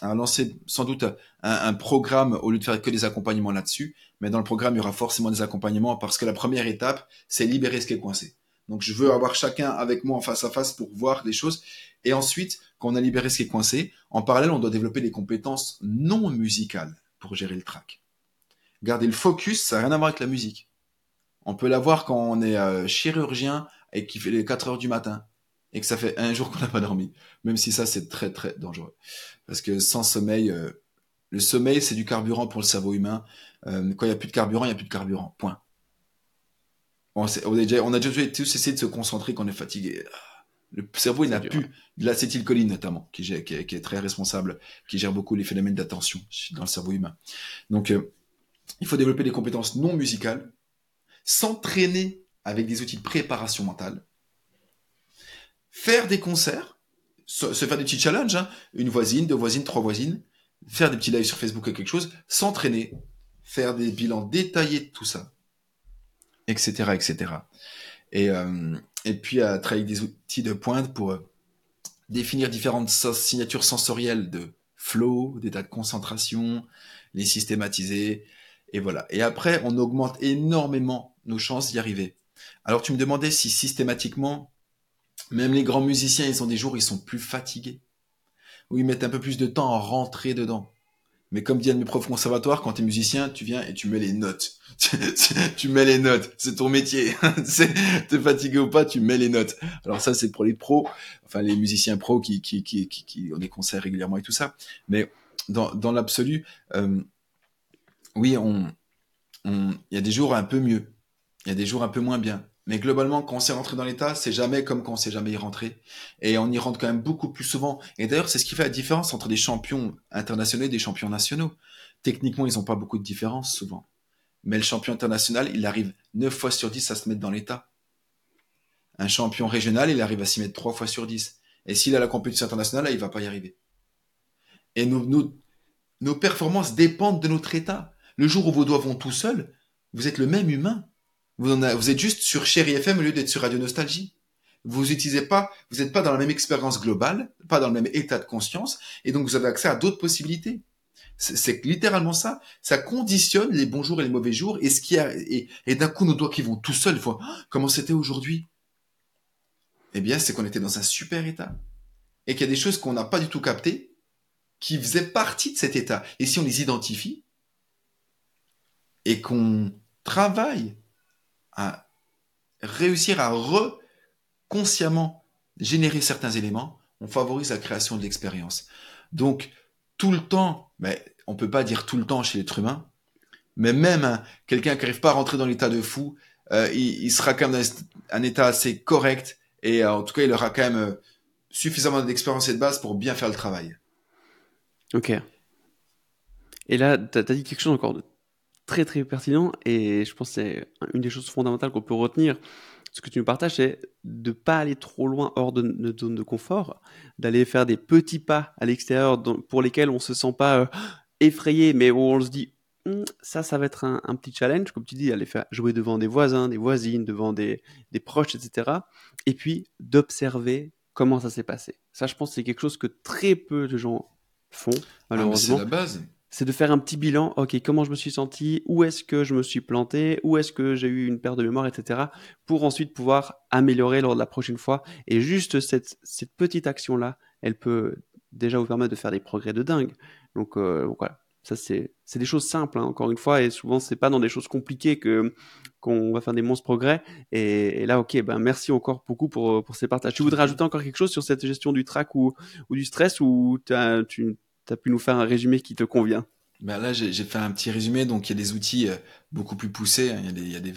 à lancer sans doute un, un, programme au lieu de faire que des accompagnements là-dessus. Mais dans le programme, il y aura forcément des accompagnements parce que la première étape, c'est libérer ce qui est coincé. Donc, je veux avoir chacun avec moi face à face pour voir des choses. Et ensuite, quand on a libéré ce qui est coincé, en parallèle, on doit développer des compétences non musicales pour gérer le track. Garder le focus, ça n'a rien à voir avec la musique. On peut l'avoir quand on est euh, chirurgien et qu'il fait les 4 heures du matin et que ça fait un jour qu'on n'a pas dormi. Même si ça, c'est très, très dangereux. Parce que sans sommeil, euh, le sommeil, c'est du carburant pour le cerveau humain. Euh, quand il n'y a plus de carburant, il n'y a plus de carburant. Point. On, on, a déjà, on a déjà tous essayé de se concentrer quand on est fatigué. Le cerveau, il n'a plus de l'acétylcholine, notamment, qui, qui, qui, est très responsable, qui gère beaucoup les phénomènes d'attention dans le cerveau humain. Donc, euh, il faut développer des compétences non musicales, s'entraîner avec des outils de préparation mentale, faire des concerts, se, faire des petits challenges, hein. une voisine, deux voisines, trois voisines, faire des petits lives sur Facebook ou quelque chose, s'entraîner, faire des bilans détaillés de tout ça, etc., etc. Et, euh, et puis à travailler des outils de pointe pour euh, définir différentes signatures sensorielles de flow, d'état de concentration, les systématiser, et voilà. Et après, on augmente énormément nos chances d'y arriver. Alors tu me demandais si systématiquement même les grands musiciens, ils ont des jours ils sont plus fatigués, où ils mettent un peu plus de temps à rentrer dedans. Mais comme dit un de mes profs conservatoires, quand tu es musicien, tu viens et tu mets les notes. tu mets les notes. C'est ton métier. T'es fatigué ou pas, tu mets les notes. Alors ça, c'est pour les pros, enfin les musiciens pros qui, qui, qui, qui, qui ont des concerts régulièrement et tout ça. Mais dans, dans l'absolu, euh, oui, on, il y a des jours un peu mieux. Il y a des jours un peu moins bien. Mais globalement, quand on s'est rentré dans l'état, c'est jamais comme quand on s'est jamais y rentré. Et on y rentre quand même beaucoup plus souvent. Et d'ailleurs, c'est ce qui fait la différence entre des champions internationaux et des champions nationaux. Techniquement, ils n'ont pas beaucoup de différence souvent. Mais le champion international, il arrive 9 fois sur 10 à se mettre dans l'état. Un champion régional, il arrive à s'y mettre 3 fois sur 10. Et s'il a la compétition internationale, là, il va pas y arriver. Et nos, nos performances dépendent de notre état. Le jour où vos doigts vont tout seuls, vous êtes le même humain. Vous, en vous êtes juste sur Chéri FM au lieu d'être sur Radio Nostalgie. Vous utilisez pas, vous n'êtes pas dans la même expérience globale, pas dans le même état de conscience, et donc vous avez accès à d'autres possibilités. C'est littéralement ça. Ça conditionne les bons jours et les mauvais jours, et ce qui a, et, d'un coup nos doigts qui vont tout seuls, oh, comment c'était aujourd'hui? Eh bien, c'est qu'on était dans un super état, et qu'il y a des choses qu'on n'a pas du tout captées, qui faisaient partie de cet état. Et si on les identifie, et qu'on travaille réussir à reconsciemment générer certains éléments, on favorise la création de l'expérience. Donc, tout le temps, mais on peut pas dire tout le temps chez l'être humain, mais même hein, quelqu'un qui n'arrive pas à rentrer dans l'état de fou, euh, il, sera quand même dans un état assez correct et euh, en tout cas, il aura quand même euh, suffisamment d'expérience et de base pour bien faire le travail. Ok. Et là, tu as, dit quelque chose encore très très pertinent et je pense que c'est une des choses fondamentales qu'on peut retenir. Ce que tu nous partages, c'est de pas aller trop loin hors de notre zone de confort, d'aller faire des petits pas à l'extérieur pour lesquels on se sent pas euh, effrayé, mais où on se dit hum, ça, ça va être un, petit challenge, comme tu dis, aller faire jouer devant des voisins, des voisines, devant des, des proches, etc. Et puis d'observer comment ça s'est passé. Ça, je pense, c'est quelque chose que très peu de gens font, ah, malheureusement. c'est la base c'est de faire un petit bilan. Ok, comment je me suis senti? Où est-ce que je me suis planté? Où est-ce que j'ai eu une perte de mémoire, etc. Pour ensuite pouvoir améliorer lors de la prochaine fois. Et juste cette, cette petite action-là, elle peut déjà vous permettre de faire des progrès de dingue. Donc, euh, voilà, ça c'est des choses simples, hein, encore une fois, et souvent c'est pas dans des choses compliquées que qu'on va faire des monstres progrès. Et, là, ok, ben merci encore beaucoup pour, pour ces partages. Tu voudrais ajouter encore quelque chose sur cette gestion du trac ou, ou du stress ou tu tu as pu nous faire un résumé qui te convient ben là, j'ai fait un petit résumé. Donc, il y a des outils euh, beaucoup plus poussés. Hein. Il y, a des,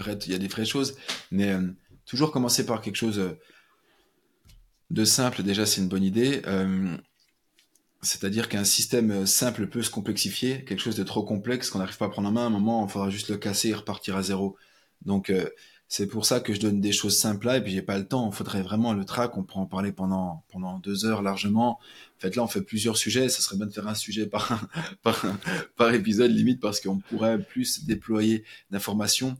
vraies choses. Mais euh, toujours commencer par quelque chose euh, de simple, déjà, c'est une bonne idée. C'est-à-dire qu'un système simple peut se complexifier. Quelque chose de trop complexe qu'on n'arrive pas à prendre en main, à un moment, il faudra juste le casser et repartir à zéro. Donc, c'est pour ça que je donne des choses simples là, et puis j'ai pas le temps. Il faudrait vraiment le track, on pourrait en parler pendant, pendant deux heures largement. En fait, là, on fait plusieurs sujets. Ça serait bien de faire un sujet par, par, par épisode limite parce qu'on pourrait plus déployer d'informations.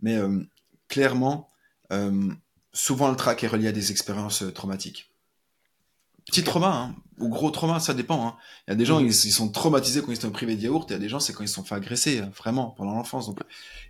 Mais euh, clairement, euh, souvent le track est relié à des expériences euh, traumatiques. Petit trauma, hein, ou gros trauma, ça dépend. Hein. Il y a des gens, mhm. ils, sont traumatisés quand ils sont privés de yaourt, il y a des gens, c'est quand ils se sont fait agresser, hein, vraiment, pendant l'enfance. Donc,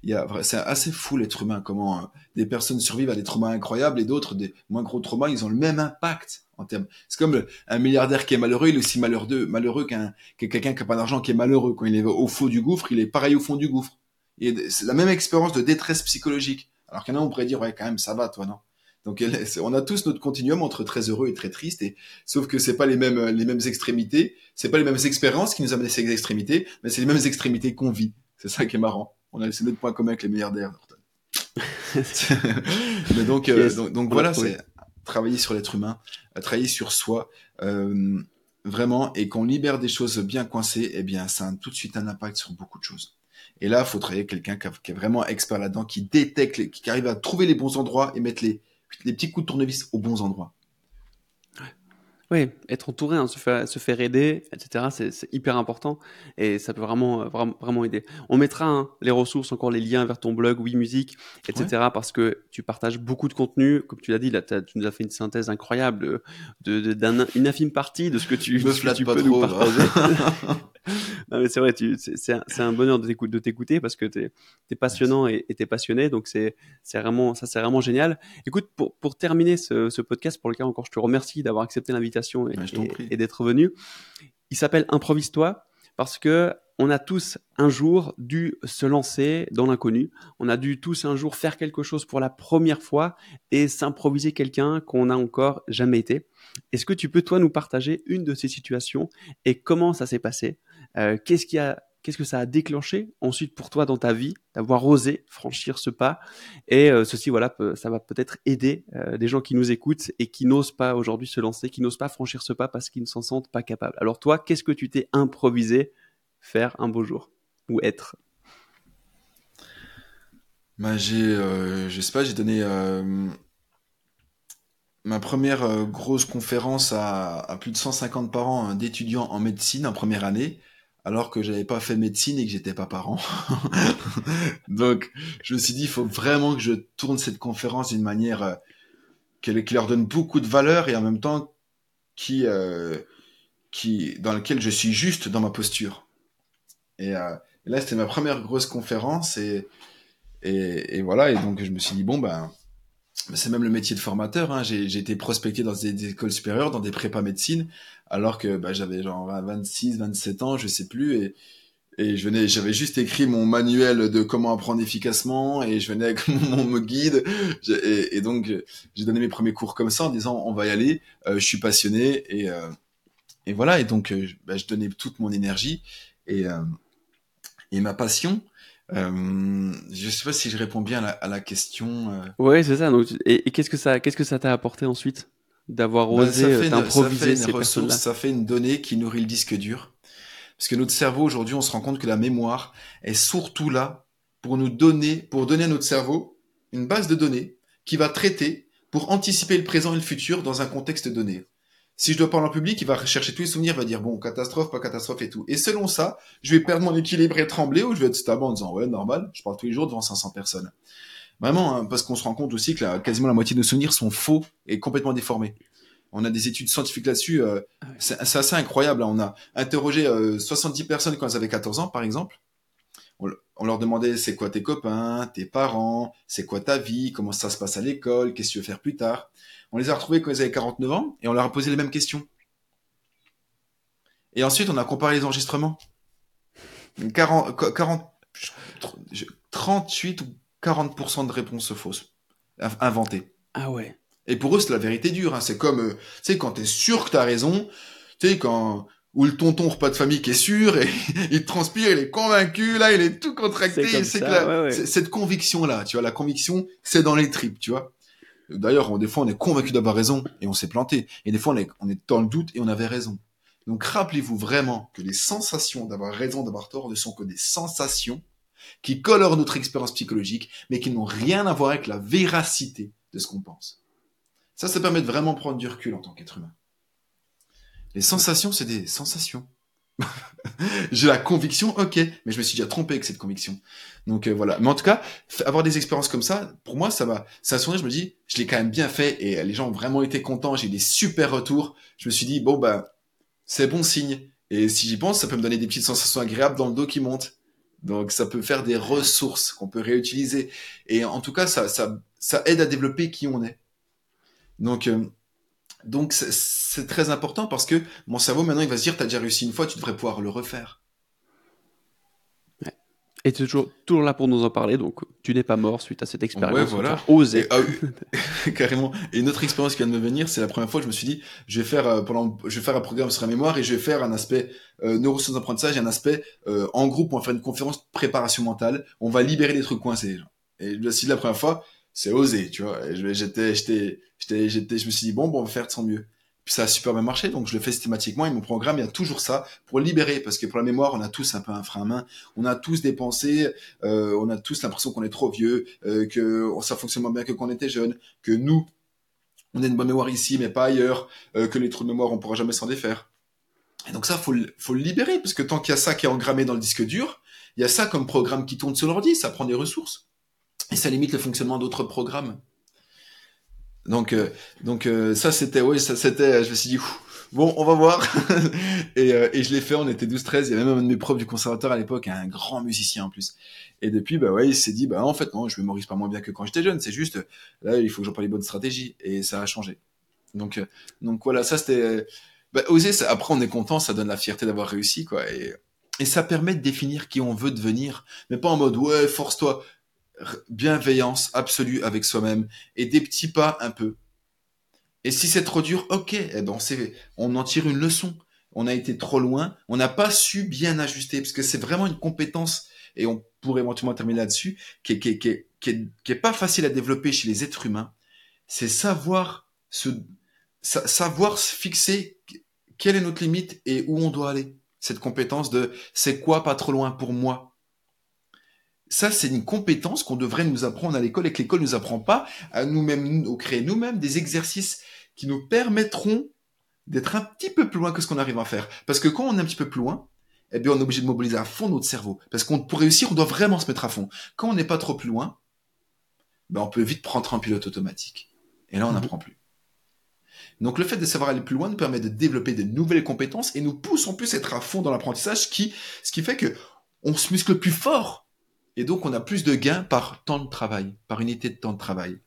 il y a, c'est assez fou l'être humain, comment euh, des personnes survivent à des traumas incroyables et d'autres, des moins gros traumas, ils ont le même impact en termes. C'est comme un milliardaire qui est malheureux, il est aussi malheureux, malheureux qu'un quelqu'un qui a pas d'argent qui est malheureux. Quand il est au fond du gouffre, il est pareil au fond du gouffre. C'est la même expérience de détresse psychologique. Alors qu'il y en a, on pourrait dire, ouais, quand même, ça va, toi, non? Donc on a tous notre continuum entre très heureux et très triste, et sauf que c'est pas les mêmes les mêmes extrémités, c'est pas les mêmes expériences qui nous amènent à ces extrémités, mais c'est les mêmes extrémités qu'on vit. C'est ça qui est marrant. On a c'est notre point commun avec les milliardaires. mais donc, euh, donc, voilà, c'est travailler sur l'être humain, travailler sur soi. Euh, vraiment, et qu'on libère des choses bien coincées, eh bien, ça a tout de suite un impact sur beaucoup de choses. Et là, il faut travailler avec quelqu'un qui, est vraiment expert là-dedans, qui détecte, qui arrive à trouver les bons endroits et mettre les, les petits coups de tournevis aux bons endroits. Oui, être entouré, hein, se, faire, se faire aider, etc., c'est hyper important et ça peut vraiment, euh, vraiment, vraiment aider. On mettra hein, les ressources, encore les liens vers ton blog, Oui Musique, etc., parce que tu partages beaucoup de contenu. Comme tu l'as dit, là, tu nous as fait une synthèse incroyable d'une de, une infime partie de ce que tu, tu peux nous partager. non, mais c'est vrai, c'est un, un, bonheur de t'écouter parce que tu es, passionnant et tu es passionné, donc c'est vraiment, ça c'est vraiment génial. Écoute, pour, pour terminer ce, ce podcast, pour lequel encore je te remercie d'avoir accepté l'invitation et, d'être venu. Il s'appelle Improvise-toi parce que on a tous un jour dû se lancer dans l'inconnu. On a dû tous un jour faire quelque chose pour la première fois et s'improviser quelqu'un qu'on n'a encore jamais été. Est-ce que tu peux toi nous partager une de ces situations et comment ça s'est passé? Euh, Qu'est-ce qui a Qu'est-ce que ça a déclenché ensuite pour toi dans ta vie d'avoir osé franchir ce pas Et euh, ceci, voilà, ça va peut-être aider euh, des gens qui nous écoutent et qui n'osent pas aujourd'hui se lancer, qui n'osent pas franchir ce pas parce qu'ils ne s'en sentent pas capables. Alors toi, qu'est-ce que tu t'es improvisé faire un beau jour ou être? Bah, j'ai, euh, j'ai donné ma première grosse conférence à, à, plus de 150 parents hein, d'étudiants en médecine en première année alors que j'avais pas fait médecine et que j'étais pas parent. Donc, je me suis dit, il faut vraiment que je tourne cette conférence d'une manière euh, qui leur donne beaucoup de valeur et en même temps qui, euh, qui, dans laquelle je suis juste dans ma posture. Et, euh, là, c'était ma première grosse conférence et, et, voilà. Et donc, je me suis dit, bon, ben, c'est même le métier de formateur. Hein. J'ai été prospecté dans des, écoles supérieures, dans des prépas médecine, alors que bah, j'avais genre 26, 27 ans, je sais plus, et, et je venais, j'avais juste écrit mon manuel de comment apprendre efficacement, et je venais avec mon, guide, et, donc j'ai donné mes premiers cours comme ça en disant on va y aller, euh, je suis passionné, et, euh, et voilà, et donc euh, bah, je donnais toute mon énergie et, et ma passion. Euh, je sais pas si je réponds bien à la, à la question. Euh... Ouais, c'est ça. Donc, et, et qu'est-ce que ça, qu'est-ce que ça t'a apporté ensuite d'avoir bah, osé euh, t'improviser ces ressources, Ça fait une donnée qui nourrit le disque dur. Parce que notre cerveau aujourd'hui, on se rend compte que la mémoire est surtout là pour nous donner, pour donner à notre cerveau une base de données qui va traiter pour anticiper le présent et le futur dans un contexte donné. Si je dois parler en public, il va rechercher tous les souvenirs, il va dire bon, catastrophe, pas catastrophe et tout. Et selon ça, je vais perdre mon équilibre et trembler ou je vais être stable en disant ouais, normal, je parle tous les jours devant 500 personnes. Vraiment, hein, parce qu'on se rend compte aussi que quasiment la moitié de nos souvenirs sont faux et complètement déformés. On a des études scientifiques là-dessus. Euh, ah c'est assez incroyable. Hein. On a interrogé 70 euh, personnes quand elles avaient 14 ans, par exemple. On, on leur demandait c'est quoi tes copains, tes parents, c'est quoi ta vie, comment ça se passe à l'école, qu'est-ce que tu veux faire plus tard. On les a retrouvés quand ils avaient 49 ans et on leur a posé les mêmes questions. Et ensuite, on a comparé les enregistrements. 40, 40, 38 ou 40% de réponses fausses, inventées. Ah ouais. Et pour eux, c'est la vérité dure. Hein. C'est comme, euh, tu sais, quand t'es sûr que t'as raison, tu sais, quand, ou le tonton repas de famille qui est sûr et il transpire, il est convaincu, là, il est tout contracté. C'est que cette conviction-là, tu vois, la conviction, c'est dans les tripes, tu vois. D'ailleurs, des fois, on est convaincu d'avoir raison et on s'est planté. Et des fois, on est, on est dans le doute et on avait raison. Donc, rappelez-vous vraiment que les sensations d'avoir raison, d'avoir tort ne sont que des sensations qui colorent notre expérience psychologique, mais qui n'ont rien à voir avec la véracité de ce qu'on pense. Ça, ça permet de vraiment prendre du recul en tant qu'être humain. Les sensations, c'est des sensations. J'ai la conviction, ok, mais je me suis déjà trompé avec cette conviction. Donc euh, voilà. Mais en tout cas, avoir des expériences comme ça, pour moi, ça va, ça a je me dis, je l'ai quand même bien fait et les gens ont vraiment été contents. J'ai des super retours. Je me suis dit, bon bah, c'est bon signe. Et si j'y pense, ça peut me donner des petites sensations agréables dans le dos qui montent. Donc ça peut faire des ressources qu'on peut réutiliser. Et en tout cas, ça, ça, ça aide à développer qui on est. Donc euh, donc c'est très important parce que mon cerveau maintenant il va se dire t'as déjà réussi une fois, tu devrais pouvoir le refaire. Et tu es toujours, toujours là pour nous en parler, donc tu n'es pas mort suite à cette expérience. Ouais, voilà. Osé. Ah carrément. Et une autre expérience qui vient de me venir, c'est la première fois que je me suis dit, je vais faire euh, pendant, je vais faire un programme sur la mémoire et je vais faire un aspect euh, neurosciences d'apprentissage et un aspect euh, en groupe. On va faire une conférence de préparation mentale. On va libérer les trucs coincés. Et là, si la première fois, c'est osé, tu vois. J'étais, j'étais, j'étais, j'étais, je me suis dit bon, bon, on va faire de son mieux. Puis ça a super bien marché, donc je le fais systématiquement. Et mon programme, il y a toujours ça pour libérer, parce que pour la mémoire, on a tous un peu un frein à main. On a tous des pensées, euh, on a tous l'impression qu'on est trop vieux, euh, que ça fonctionne moins bien que quand on était jeune, que nous, on a une bonne mémoire ici, mais pas ailleurs, euh, que les trous de mémoire, on pourra jamais s'en défaire. Et donc ça, faut le, faut le libérer, parce que tant qu'il y a ça qui est engrammé dans le disque dur, il y a ça comme programme qui tourne sur l'ordi, ça prend des ressources. Et ça limite le fonctionnement d'autres programmes. Donc, euh, donc euh, ça c'était, oui, ça c'était, je me suis dit, bon, on va voir. et, euh, et je l'ai fait, on était 12-13, il y avait même un de mes profs du conservateur à l'époque, un grand musicien en plus. Et depuis, bah ouais, il s'est dit, bah en fait non, je mémorise pas moins bien que quand j'étais jeune, c'est juste, là, il faut que j'emploie les bonnes stratégies, et ça a changé. Donc, donc voilà, ça c'était, bah, oser, après on est content, ça donne la fierté d'avoir réussi, quoi. Et, et ça permet de définir qui on veut devenir, mais pas en mode ouais, force-toi. Bienveillance absolue avec soi-même et des petits pas un peu. Et si c'est trop dur, ok, eh ben on, on en tire une leçon. On a été trop loin, on n'a pas su bien ajuster, parce que c'est vraiment une compétence, et on pourrait éventuellement terminer là-dessus, qui est, qui, qui, qui, qui est pas facile à développer chez les êtres humains. C'est savoir se, savoir se fixer quelle est notre limite et où on doit aller cette compétence de c'est quoi pas trop loin pour moi? Ça, c'est une compétence qu'on devrait nous apprendre à l'école et que l'école nous apprend pas à nous-mêmes, au créer nous-mêmes des exercices qui nous permettront d'être un petit peu plus loin que ce qu'on arrive à faire. Parce que quand on est un petit peu plus loin, eh bien, on est obligé de mobiliser à fond notre cerveau. Parce qu'on, pour réussir, on doit vraiment se mettre à fond. Quand on n'est pas trop plus loin, ben, on peut vite prendre un pilote automatique. Et là, on mhm. n'apprend plus. Donc le fait de savoir aller plus loin nous permet de développer de nouvelles compétences et nous pousse en plus à être à fond dans l'apprentissage, qui, ce qui fait que on se muscle plus fort et donc on a plus de gains par temps de travail, par unité de temps de travail.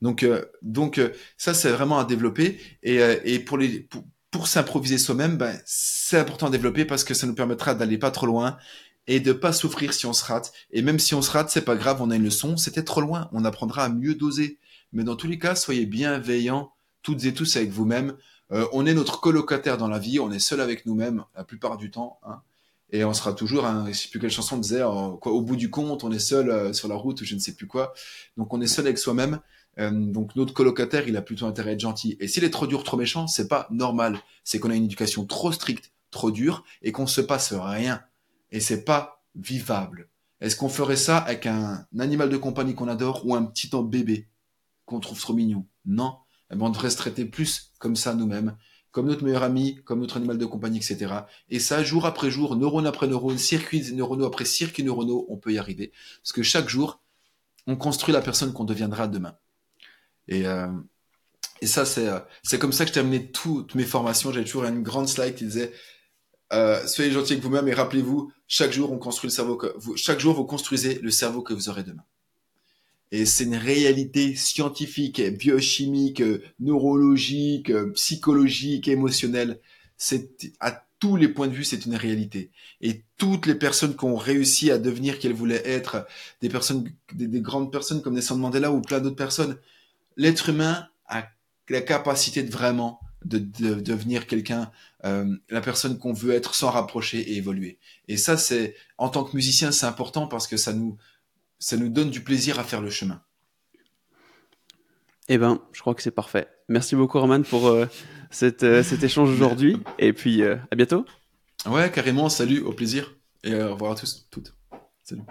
Donc, euh, donc euh, ça c'est vraiment à développer et, euh, et pour les pour, s'improviser soi-même, ben, c'est important à développer parce que ça nous permettra d'aller pas trop loin et de pas souffrir si on se rate. Et même si on se rate, c'est pas grave, on a une leçon, c'était trop loin, on apprendra à mieux doser. Mais dans tous les cas, soyez bienveillants toutes et tous avec vous-même. Euh, on est notre colocataire dans la vie, on est seul avec nous-mêmes la plupart du temps. Hein, et on sera toujours, hein, je sais plus quelle chanson disait, euh, quoi, au bout du compte, on est seul euh, sur la route ou je ne sais plus quoi. Donc on est seul avec soi-même. donc notre colocataire, il a plutôt intérêt à être gentil. Et s'il est trop dur, trop méchant, c'est pas normal. C'est qu'on a une éducation trop stricte, trop dure, et qu'on se passe rien. Et c'est pas vivable. Est-ce qu'on ferait ça avec un, animal de compagnie qu'on adore ou un petit bébé qu'on trouve trop mignon? Non eh ben, on devrait se traiter plus comme ça nous-mêmes, comme notre meilleur ami, comme notre animal de compagnie, etc. Et ça, jour après jour, neurone après neurone, circuits neuronaux après circuits neuronaux, on peut y arriver. Parce que chaque jour, on construit la personne qu'on deviendra demain. Et, euh, et ça, c'est euh, c'est comme ça que je terminais toutes mes formations. J'avais toujours une grande slide qui disait euh, soyez gentil avec vous-même et rappelez-vous, chaque jour on construit le cerveau que vous, chaque jour vous construisez le cerveau que vous aurez demain. Et c'est une réalité scientifique, biochimique, neurologique, psychologique, émotionnelle. C'est à tous les points de vue, c'est une réalité. Et toutes les personnes qui ont réussi à devenir qu'elles voulaient être, des personnes, des, grandes personnes comme Nelson Mandela ou plein d'autres personnes, l'être humain a la capacité de vraiment de, devenir quelqu'un, euh, la personne qu'on veut être sans rapprocher et évoluer. Et ça, c'est en tant que musicien, c'est important parce que ça nous ça nous donne du plaisir à faire le chemin. Eh ben, je crois que c'est parfait. Merci beaucoup, Roman, pour euh, euh, cet échange aujourd'hui. Et puis, euh, à bientôt. Ouais, carrément. Salut, au plaisir. Et au revoir à tous, toutes. Salut.